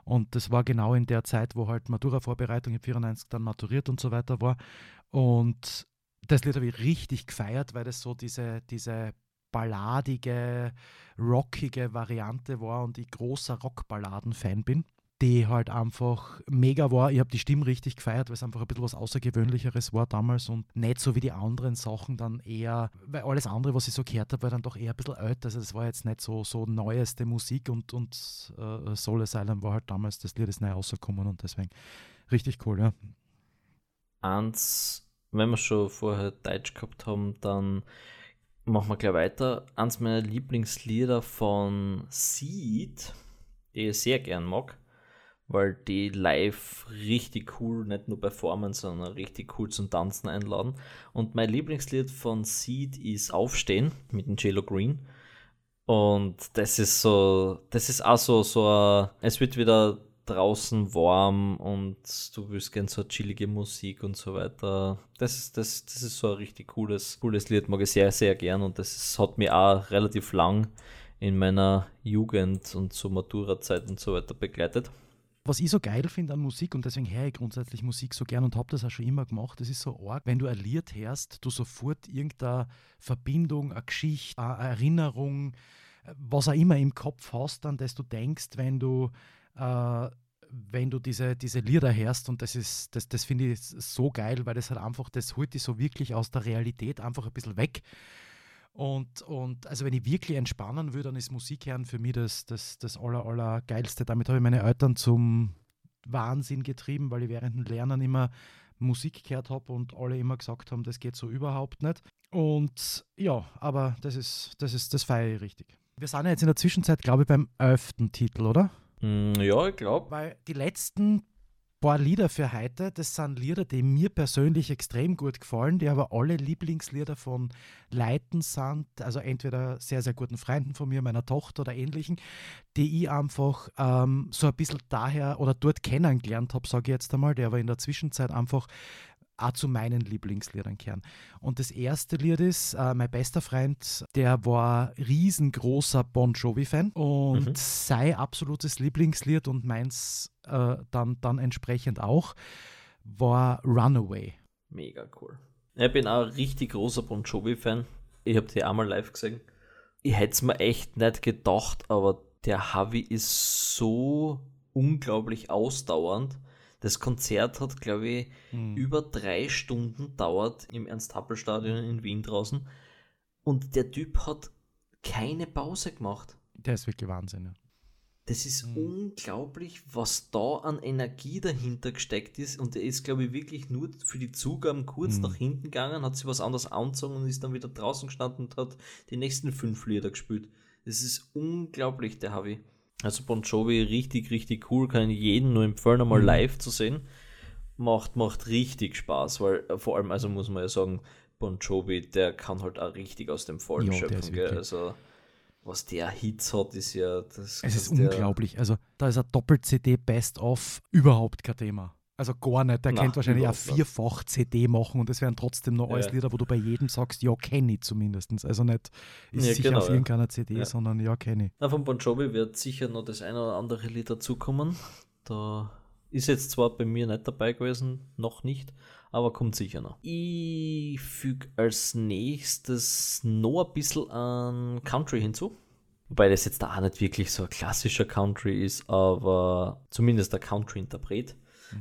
Und das war genau in der Zeit, wo halt Matura-Vorbereitung, im 94 dann maturiert und so weiter war. Und das Lied habe ich richtig gefeiert, weil das so diese, diese balladige, rockige Variante war und ich großer Rockballaden-Fan bin die halt einfach mega war. Ich habe die Stimme richtig gefeiert, weil es einfach ein bisschen was Außergewöhnlicheres war damals und nicht so wie die anderen Sachen dann eher, weil alles andere, was ich so gehört habe, war dann doch eher ein bisschen alt. Also das war jetzt nicht so, so neueste Musik und, und äh, Soul Asylum war halt damals, das Lied ist neu rausgekommen und deswegen richtig cool, ja. Eins, wenn wir schon vorher Deutsch gehabt haben, dann machen wir gleich weiter. Eins meiner Lieblingslieder von Seed, die ich sehr gern mag, weil die live richtig cool, nicht nur performen, sondern richtig cool zum Tanzen einladen. Und mein Lieblingslied von Seed ist Aufstehen mit dem JLo Green. Und das ist so, das ist auch so, so ein, es wird wieder draußen warm und du willst gern so chillige Musik und so weiter. Das ist, das, das ist so ein richtig cooles, cooles Lied, mag ich sehr, sehr gern und das ist, hat mich auch relativ lang in meiner Jugend und so Matura-Zeit und so weiter begleitet was ich so geil finde an Musik und deswegen höre ich grundsätzlich Musik so gern und habe das auch schon immer gemacht, das ist so arg, wenn du ein Lied hörst, du sofort irgendeine Verbindung, eine Geschichte, eine Erinnerung, was auch immer im Kopf hast, an das du denkst, wenn du äh, wenn du diese, diese Lieder hörst und das ist, das, das finde ich so geil, weil das halt einfach, das holt dich so wirklich aus der Realität einfach ein bisschen weg. Und, und also wenn ich wirklich entspannen würde, dann ist Musik hören für mich das, das, das aller, aller Geilste. Damit habe ich meine Eltern zum Wahnsinn getrieben, weil ich während dem Lernen immer Musik gehört habe und alle immer gesagt haben, das geht so überhaupt nicht. Und ja, aber das ist, das ist, das feiere ich richtig. Wir sind ja jetzt in der Zwischenzeit, glaube ich, beim elften Titel, oder? Mm, ja, ich glaube. Weil die letzten paar Lieder für heute. Das sind Lieder, die mir persönlich extrem gut gefallen, die aber alle Lieblingslieder von Leuten sind, also entweder sehr, sehr guten Freunden von mir, meiner Tochter oder ähnlichen, die ich einfach ähm, so ein bisschen daher oder dort kennengelernt habe, sage ich jetzt einmal, die aber in der Zwischenzeit einfach auch zu meinen Lieblingsliedern kehren. Und das erste Lied ist, äh, mein bester Freund, der war riesengroßer Bon Jovi-Fan und mhm. sein absolutes Lieblingslied und meins äh, dann, dann entsprechend auch, war Runaway. Mega cool. Ich bin auch ein richtig großer Bon Jovi-Fan. Ich habe die einmal live gesehen. Ich hätte es mir echt nicht gedacht, aber der Havi ist so unglaublich ausdauernd das Konzert hat, glaube ich, hm. über drei Stunden dauert im Ernst-Happel-Stadion in Wien draußen. Und der Typ hat keine Pause gemacht. Der ist wirklich Wahnsinn. Ja. Das ist hm. unglaublich, was da an Energie dahinter gesteckt ist. Und er ist, glaube ich, wirklich nur für die Zugaben kurz hm. nach hinten gegangen, hat sich was anderes angezogen und ist dann wieder draußen gestanden und hat die nächsten fünf Lieder gespielt. Das ist unglaublich, der Harvey. Also Bon Jovi richtig, richtig cool, kann ich jedem nur empfehlen, einmal mhm. live zu sehen. Macht, macht richtig Spaß, weil äh, vor allem, also muss man ja sagen, Bon Jovi, der kann halt auch richtig aus dem Vollen ja, schöpfen. Also was der Hits hat, ist ja das. Es ist unglaublich. Also da ist ein Doppel-CD Best of überhaupt kein Thema. Also gar nicht. Der Nein, kennt wahrscheinlich auch vierfach CD machen und es wären trotzdem noch alles ja. Lieder, wo du bei jedem sagst, ja, kenne ich zumindest. Also nicht, ist ja, sicher genau, auf irgendeiner. CD, ja. sondern ja, kenne ich. Na, von Bon Jovi wird sicher noch das eine oder andere Lied dazukommen. Da ist jetzt zwar bei mir nicht dabei gewesen, noch nicht, aber kommt sicher noch. Ich füge als nächstes noch ein bisschen an Country hinzu. Wobei das jetzt da auch nicht wirklich so ein klassischer Country ist, aber zumindest der Country-Interpret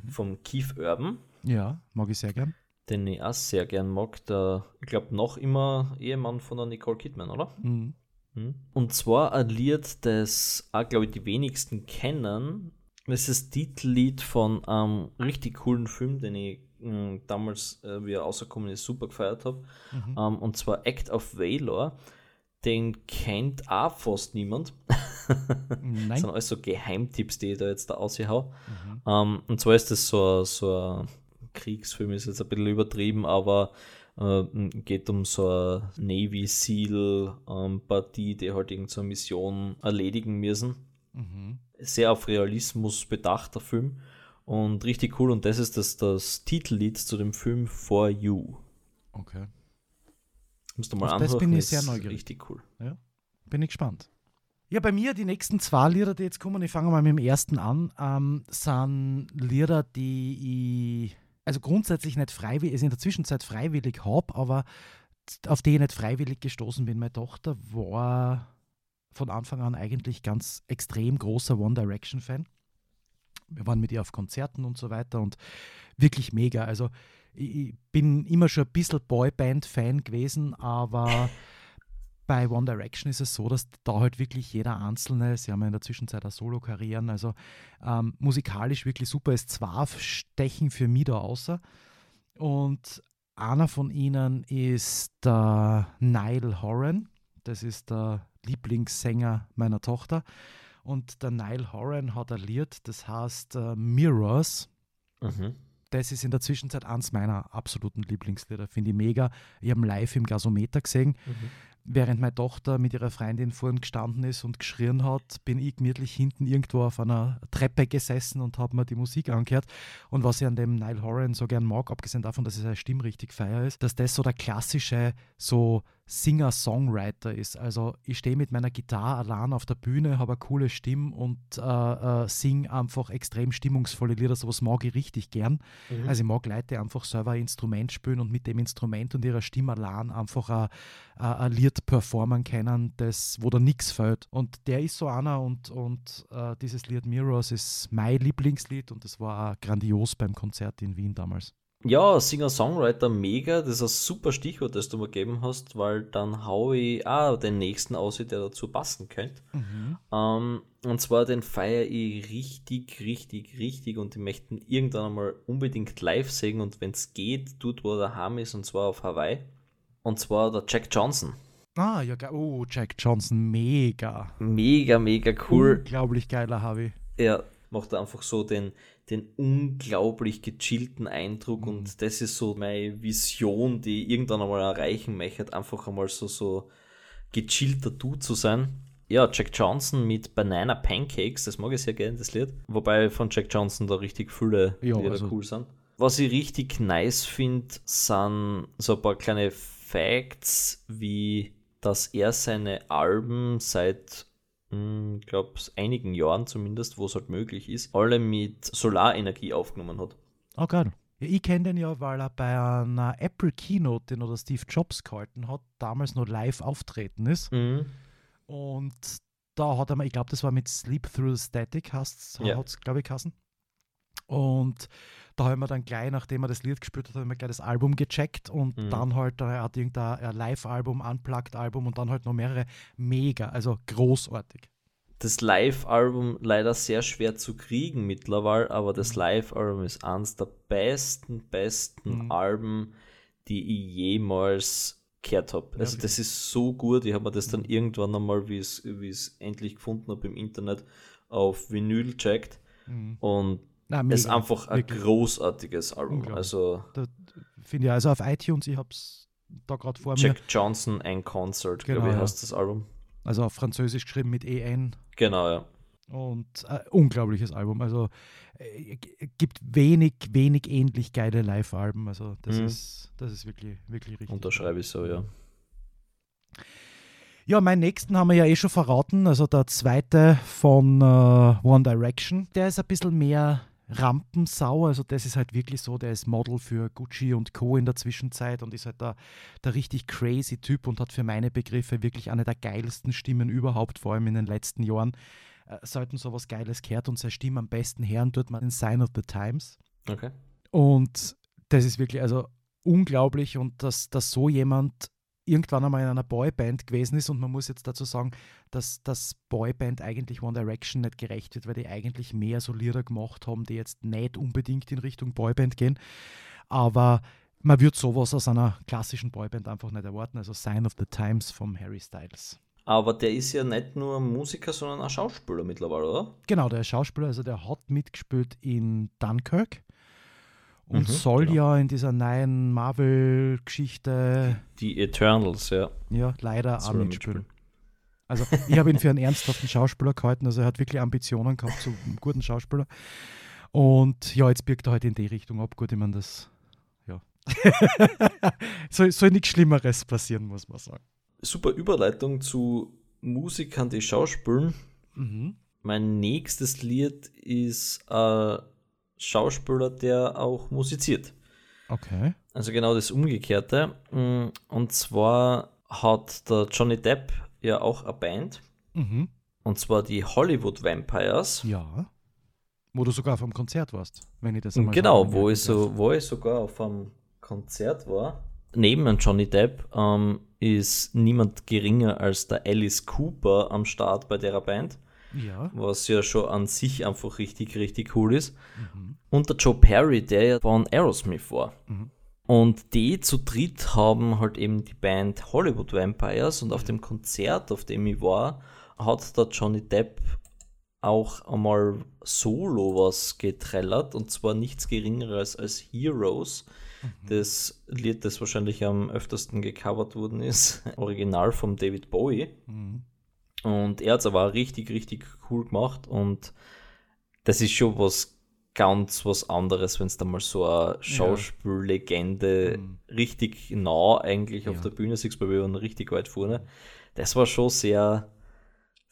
mhm. vom Keith Urban. Ja, mag ich sehr gern. Den ich auch sehr gern mag. Der, ich glaube, noch immer Ehemann von der Nicole Kidman, oder? Mhm. mhm. Und zwar ein Lied, das auch, glaube ich, die wenigsten kennen. Es ist das Titellied von einem richtig coolen Film, den ich mh, damals, äh, wie er rausgekommen ist, super gefeiert habe. Mhm. Ähm, und zwar Act of Valor den kennt auch fast niemand. Nein. das sind alles so Geheimtipps, die ich da jetzt da aushau. Mhm. Um, ähm, und zwar ist das so, so ein Kriegsfilm, ist jetzt ein bisschen übertrieben, aber äh, geht um so eine Navy SEAL-Partie, ähm, die halt irgendeine so Mission erledigen müssen. Mhm. Sehr auf Realismus bedachter Film und richtig cool. Und das ist das, das Titellied zu dem Film For You. Okay. Musst du mal Auf Das bin ich sehr neugierig. Richtig cool. Ja, bin ich gespannt. Ja, bei mir die nächsten zwei Lieder, die jetzt kommen, ich fange mal mit dem ersten an, ähm, sind Lieder, die ich also grundsätzlich nicht freiwillig, also in der Zwischenzeit freiwillig habe, aber auf die ich nicht freiwillig gestoßen bin. Meine Tochter war von Anfang an eigentlich ganz extrem großer One Direction Fan. Wir waren mit ihr auf Konzerten und so weiter und wirklich mega. Also ich bin immer schon ein bisschen Boyband-Fan gewesen, aber bei One Direction ist es so, dass da halt wirklich jeder Einzelne, sie haben ja in der Zwischenzeit auch Solo-Karrieren, also ähm, musikalisch wirklich super ist. Zwar stechen für mich da außer. Und einer von ihnen ist der Niall Horan. Das ist der Lieblingssänger meiner Tochter. Und der Niall Horan hat ein Lied, das heißt uh, Mirrors. Mhm das ist in der Zwischenzeit eins meiner absoluten Lieblingslieder. Finde ich mega. Ich habe live im Gasometer gesehen. Mhm. Während meine Tochter mit ihrer Freundin vorhin gestanden ist und geschrien hat, bin ich gemütlich hinten irgendwo auf einer Treppe gesessen und habe mir die Musik angehört. Und was ich an dem Nile Horan so gern mag, abgesehen davon, dass es seine Stimme richtig feier ist, dass das so der klassische, so Singer-Songwriter ist. Also ich stehe mit meiner Gitarre allein auf der Bühne, habe eine coole Stimme und äh, äh, singe einfach extrem stimmungsvolle Lieder. Sowas mag ich richtig gern. Mhm. Also ich mag Leute, die einfach selber ein Instrument spielen und mit dem Instrument und ihrer Stimme allein einfach ein, ein Lied performen können, das, wo da nichts fällt. Und der ist so einer und, und äh, dieses Lied Mirrors ist mein Lieblingslied und das war auch grandios beim Konzert in Wien damals. Ja, Singer-Songwriter mega, das ist ein super Stichwort, das du mir gegeben hast, weil dann hau ich auch den nächsten aus, der dazu passen könnte. Mhm. Ähm, und zwar den feiere ich richtig, richtig, richtig und ich möchte ihn irgendwann einmal unbedingt live sehen und wenn es geht, tut, wo er daheim ist und zwar auf Hawaii. Und zwar der Jack Johnson. Ah, ja, oh, Jack Johnson, mega. Mega, mega cool. Unglaublich geiler Harvey. Er macht einfach so den, den unglaublich gechillten Eindruck mhm. und das ist so meine Vision, die ich irgendwann einmal erreichen möchte, einfach einmal so, so gechillter Du zu sein. Ja, Jack Johnson mit Banana Pancakes, das mag ich sehr gerne, das Lied. Wobei von Jack Johnson da richtig viele ja, Lieder also, cool sind. Was ich richtig nice finde, sind so ein paar kleine Facts, wie dass er seine Alben seit, ich glaube, einigen Jahren zumindest, wo es halt möglich ist, alle mit Solarenergie aufgenommen hat. Oh, geil. Ja, ich kenne den ja, weil er bei einer Apple Keynote, den oder Steve Jobs gehalten hat, damals noch live auftreten ist. Mhm. Und da hat er mal, ich glaube, das war mit Sleep Through the Static, hat es, Ja. glaube ich, Kassen. Und da haben wir dann gleich, nachdem er das Lied gespielt hat, haben wir gleich das Album gecheckt und Mhm. dann halt, äh, er hat irgendein ein Live-Album, Unplugged-Album und dann halt noch mehrere mega, also großartig. Das Live-Album leider sehr schwer zu kriegen mittlerweile, aber das Live-Album ist eines der besten, besten Mhm. Alben, die ich jemals gehört habe. Also das ist so gut. Ich habe mir das dann irgendwann einmal, wie ich es endlich gefunden habe im Internet, auf Vinyl gecheckt Mhm. und Na, es ist mega, einfach ein wirklich. großartiges Album. Also finde ich also auf iTunes, ich habe es da gerade vor mir, Jack Johnson ein Concert, Genau, glaube ich, heißt das Album. also auf Französisch geschrieben mit EN Genau, ja. und äh, unglaubliches Album. Also äh, gibt wenig, wenig ähnlich geile Live-Alben. Also das Mhm. ist, das ist wirklich, wirklich richtig. Unterschreibe ich so, ja. Ja, meinen nächsten haben wir ja eh schon verraten. Also der zweite von äh, One Direction. Der ist ein bisschen mehr Rampensau. Also das ist halt wirklich so, der ist Model für Gucci und Co. in der Zwischenzeit und ist halt der, der richtig crazy Typ und hat für meine Begriffe wirklich eine der geilsten Stimmen überhaupt, vor allem in den letzten Jahren. Äh, sollten sowas Geiles gehört und seine Stimme am besten hören, tut man den Sign of the Times. Okay. Und das ist wirklich also unglaublich und dass, dass so jemand irgendwann einmal in einer Boyband gewesen ist und man muss jetzt dazu sagen, dass das Boyband eigentlich One Direction nicht gerecht wird, weil die eigentlich mehr so Lieder gemacht haben, die jetzt nicht unbedingt in Richtung Boyband gehen. Aber man wird sowas aus einer klassischen Boyband einfach nicht erwarten. Also Sign of the Times vom Harry Styles. Aber der ist ja nicht nur Musiker, sondern auch Schauspieler mittlerweile, oder? Genau, der ist Schauspieler, also der hat mitgespielt in Dunkirk und Mhm, soll genau. ja in dieser neuen Marvel-Geschichte Die Eternals, ja. ja leider auch mitspielen. Also ich habe ihn für einen ernsthaften Schauspieler gehalten, also er hat wirklich Ambitionen gehabt zu einem guten Schauspieler. Und ja, jetzt birgt er halt in die Richtung ab. Gut, ich meine, das, ja. soll, soll nichts Schlimmeres passieren, muss man sagen. Super Überleitung zu Musikern, die schauspielen. Mhm. Mein nächstes Lied ist ein Schauspieler, der auch musiziert. Okay. Also genau das Umgekehrte. Mm, Und zwar hat der Johnny Depp ja auch eine Band. Mhm. Und zwar die Hollywood Vampires. Ja. Wo du sogar auf einem Konzert warst, wenn ich das einmal Genau, wo ich, so, wo ich sogar auf einem Konzert war. Neben dem Johnny Depp ähm, ist niemand geringer als der Alice Cooper am Start bei der Band. Ja. was ja schon an sich einfach richtig, richtig cool ist. Mhm. Und der Joe Perry, der ja von Aerosmith war. Mhm. Und die zu dritt haben halt eben die Band Hollywood Vampires und auf dem Konzert, auf dem ich war, hat der Johnny Depp auch einmal solo was getrellert und zwar nichts geringeres als Heroes. Das Lied, das wahrscheinlich am öftersten gecovert worden ist, original von David Bowie. Mhm. Und er hat es aber auch richtig, richtig cool gemacht und das ist schon was ganz was anderes, wenn es da mal so eine Schauspiellegende Mhm. richtig nah eigentlich auf Ja. der Bühne siehst, weil wir waren richtig weit vorne. Das war schon sehr,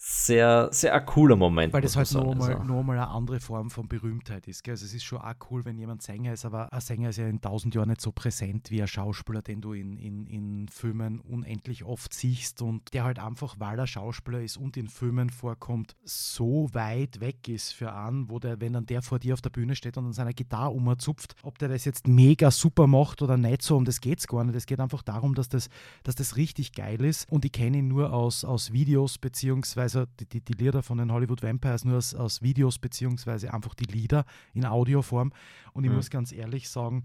sehr, sehr ein cooler Moment. Weil das halt muss man noch sagen. mal, Also, noch mal eine andere Form von Berühmtheit ist. Gell? Also es ist schon auch cool, wenn jemand Sänger ist, aber ein Sänger ist ja in tausend Jahren nicht so präsent wie ein Schauspieler, den du in, in, in Filmen unendlich oft siehst und der halt einfach, weil er Schauspieler ist und in Filmen vorkommt, so weit weg ist für einen, wo der, wenn dann der vor dir auf der Bühne steht und an seiner Gitarre umzupft, ob der das jetzt mega super macht oder nicht so, um das geht es gar nicht. Es geht einfach darum, dass das, dass das richtig geil ist und ich kenne ihn nur aus, aus Videos beziehungsweise die, die, die Lieder von den Hollywood Vampires nur aus, aus Videos beziehungsweise einfach die Lieder in Audioform und ich Mhm. muss ganz ehrlich sagen,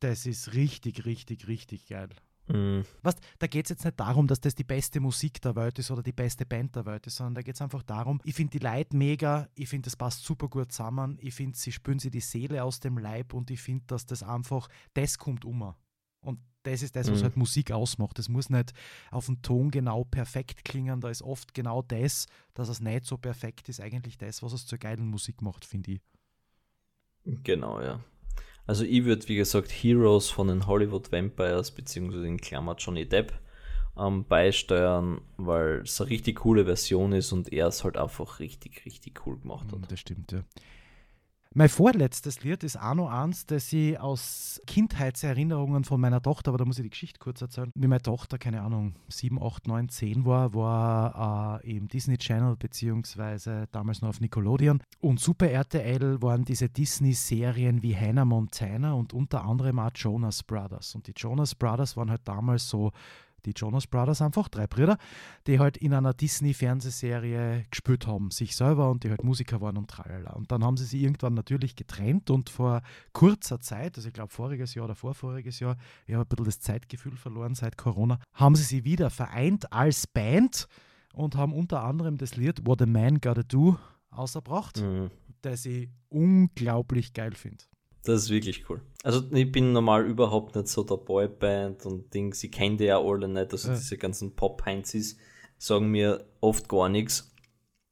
das ist richtig, richtig, richtig geil. mh, Was, da geht es jetzt nicht darum, dass das die beste Musik der Welt ist oder die beste Band der Welt ist, sondern da geht es einfach darum, ich finde die Leute mega, ich finde, das passt super gut zusammen, ich finde, sie spüren sie die Seele aus dem Leib und ich finde, dass das einfach, das kommt um. Und das ist das, was Mhm. halt Musik ausmacht. Das muss nicht auf den Ton genau perfekt klingen, da ist oft genau das, dass es nicht so perfekt ist, eigentlich das, was es zur geilen Musik macht, finde ich. genau, ja. Also ich würde, wie gesagt, Heroes von den Hollywood Vampires, beziehungsweise in Klammer Johnny Depp, ähm, beisteuern, weil es eine richtig coole Version ist und er es halt einfach richtig, richtig cool gemacht hat. Das stimmt, ja. Mein vorletztes Lied ist auch noch eins, das ich aus Kindheitserinnerungen von meiner Tochter, aber da muss ich die Geschichte kurz erzählen. Wie meine Tochter, keine Ahnung, 7, 8, 9, 10 war, war äh, im Disney Channel beziehungsweise damals noch auf Nickelodeon. Und Super RTL waren diese Disney-Serien wie Hannah Montana und unter anderem auch Jonas Brothers. Und die Jonas Brothers waren halt damals so die Jonas Brothers einfach, drei Brüder, die halt in einer Disney-Fernsehserie gespielt haben, sich selber und die halt Musiker waren und tralala. Und dann haben sie sich irgendwann natürlich getrennt und vor kurzer Zeit, also ich glaube voriges Jahr oder vorvoriges Jahr, ich habe ein bisschen das Zeitgefühl verloren seit Corona, haben sie sich wieder vereint als Band und haben unter anderem das Lied What a Man Gotta Do ausgebracht, mhm. das ich unglaublich geil finde. Das ist wirklich cool. Also ich bin normal überhaupt nicht so der Boyband und Dings, ich kenne die ja alle nicht, also ja. diese ganzen Pop-Heinzis sagen mir oft gar nichts.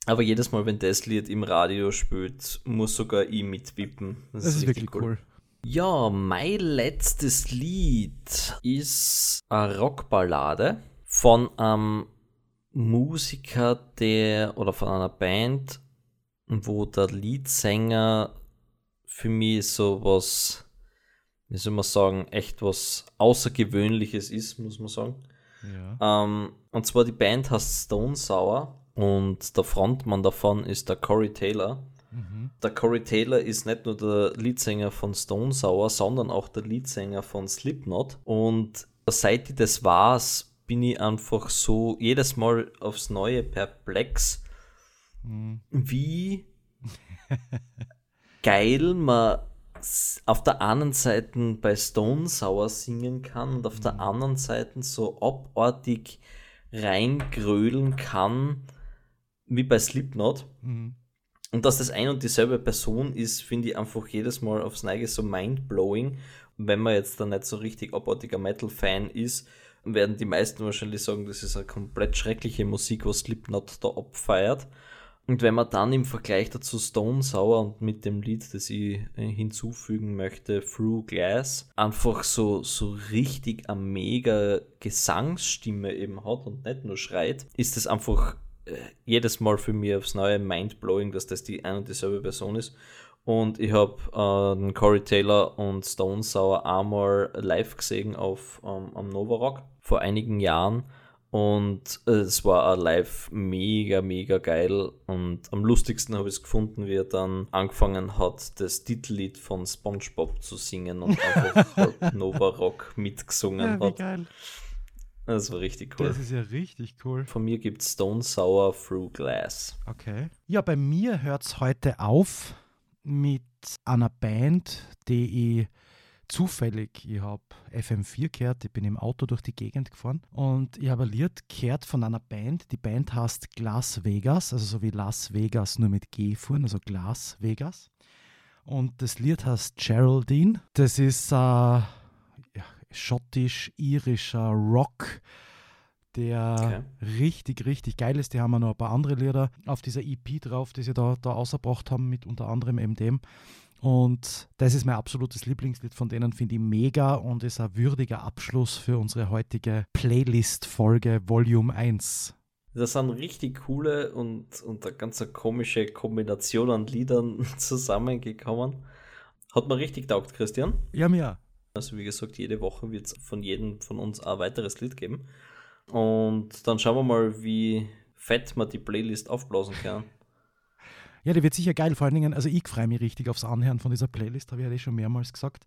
Aber jedes Mal, wenn das Lied im Radio spielt, muss sogar ich mitwippen. Das, das ist, ist wirklich cool. cool. Ja, mein letztes Lied ist eine Rockballade von einem Musiker, der oder von einer Band, wo der Leadsänger für mich so was, wie soll man sagen, echt was Außergewöhnliches ist, muss man sagen. Ja. Ähm, und zwar die Band heißt Stone Sour und der Frontmann davon ist der Corey Taylor. Mhm. Der Corey Taylor ist nicht nur der Leadsänger von Stone Sour, sondern auch der Leadsänger von Slipknot. Und seit ich das war, bin ich einfach so jedes Mal aufs Neue perplex, mhm. wie geil man auf der einen Seite bei Stone Sour singen kann und auf mhm. der anderen Seite so abartig reingrölen kann, wie bei Slipknot. Mhm. Und dass das ein und dieselbe Person ist, finde ich einfach jedes Mal aufs Neige so mindblowing. Und wenn man jetzt dann nicht so richtig abartiger Metal-Fan ist, werden die meisten wahrscheinlich sagen, das ist eine komplett schreckliche Musik, was Slipknot da abfeiert. Und wenn man dann im Vergleich dazu Stone Sour und mit dem Lied, das ich äh, hinzufügen möchte, Through Glass, einfach so, so richtig eine mega Gesangsstimme eben hat und nicht nur schreit, ist das einfach äh, jedes Mal für mich aufs neue mindblowing, dass das die ein und dieselbe Person ist. Und ich habe äh, Corey Taylor und Stone Sour einmal live gesehen auf, ähm, am Nova Rock vor einigen Jahren. Und äh, es war auch live mega, mega geil. Und am lustigsten habe ich es gefunden, wie er dann angefangen hat, das Titellied von SpongeBob zu singen und einfach Nova Rock mitgesungen ja, hat. Geil. Das war richtig cool. Das ist ja richtig cool. Von mir gibt es Stone Sour Through Glass. Okay. Ja, bei mir hört es heute auf mit einer Band, die ich zufällig, ich habe FM4 gehört, ich bin im Auto durch die Gegend gefahren und ich habe ein Lied gehört von einer Band. Die Band heißt Glas Vegas, also so wie Las Vegas, nur mit G fuhren, also Glas Vegas. Und das Lied heißt Geraldine. Das ist äh, ja, schottisch-irischer Rock, der okay. richtig, richtig geil ist. Die haben ja noch ein paar andere Lieder auf dieser EP drauf, die sie da, da ausgebracht haben, mit unter anderem eben dem. Und das ist mein absolutes Lieblingslied von denen, finde ich mega und ist ein würdiger Abschluss für unsere heutige Playlist-Folge Volume 1. Das sind richtig coole und, und eine ganz komische Kombination an Liedern zusammengekommen. Hat man richtig taugt, Christian? Ja, mir. Also wie gesagt, jede Woche wird es von jedem von uns ein weiteres Lied geben. Und dann schauen wir mal, wie fett man die Playlist aufblasen kann. Ja, die wird sicher geil. Vor allen Dingen, also ich freue mich richtig aufs Anhören von dieser Playlist, habe ich ja eh schon mehrmals gesagt.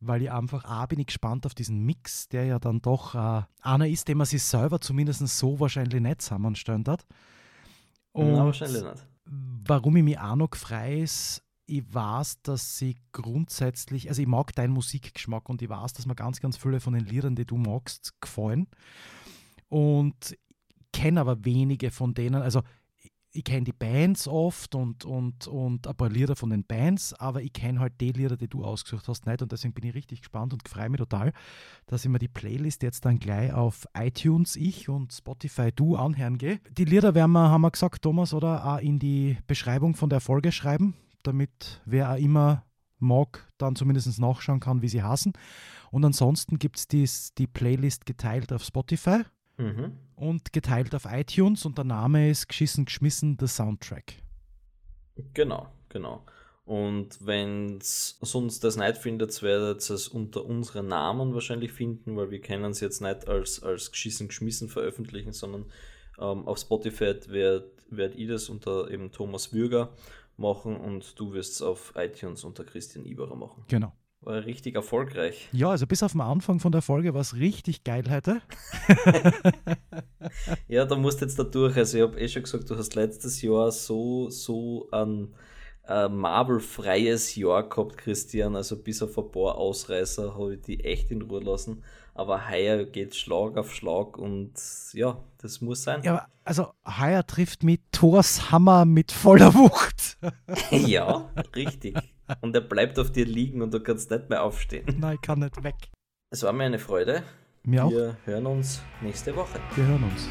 Weil ich einfach, A, bin ich gespannt auf diesen Mix, der ja dann doch äh, einer ist, den man sich selber zumindest so wahrscheinlich nicht zusammenstellen hat. Und Na, wahrscheinlich nicht. Warum ich mich auch noch frei ist, ich weiß, dass sie grundsätzlich, also ich mag deinen Musikgeschmack und ich weiß, dass mir ganz, ganz viele von den Liedern, die du magst, gefallen. Und kenne aber wenige von denen, also ich kenne die Bands oft und, und, und ein paar Lieder von den Bands, aber ich kenne halt die Lieder, die du ausgesucht hast, nicht. Und deswegen bin ich richtig gespannt und freue mich total, dass ich mir die Playlist jetzt dann gleich auf iTunes, ich und Spotify, du anhören gehe. Die Lieder werden wir, haben wir gesagt, Thomas, oder auch in die Beschreibung von der Folge schreiben, damit wer auch immer mag, dann zumindest nachschauen kann, wie sie heißen. Und ansonsten gibt es die Playlist geteilt auf Spotify Mhm. und geteilt auf iTunes und der Name ist Geschissen geschmissen, der Soundtrack. Genau, genau. Und wenn sonst das nicht findet, werdet ihr es unter unseren Namen wahrscheinlich finden, weil wir können es jetzt nicht als, als geschissen geschmissen veröffentlichen, sondern ähm, auf Spotify werd, werd ich das unter eben Thomas Würger machen und du wirst es auf iTunes unter Christian Iberer machen. Genau. War richtig erfolgreich. Ja, also bis auf den Anfang von der Folge war es richtig geil heute. Ja, da musst du jetzt da durch. Also ich habe eh schon gesagt, du hast letztes Jahr so, so ein äh, Marvel-freies Jahr gehabt, Christian. Also bis auf ein paar Ausreißer habe ich die echt in Ruhe lassen. Aber heuer geht Schlag auf Schlag und ja, das muss sein. Ja, also heuer trifft mich Thors Hammer mit voller Wucht. ja, richtig. Und er bleibt auf dir liegen und du kannst nicht mehr aufstehen. Nein, ich kann nicht weg. Es war mir eine Freude. Mir auch. Wir hören uns nächste Woche. Wir hören uns.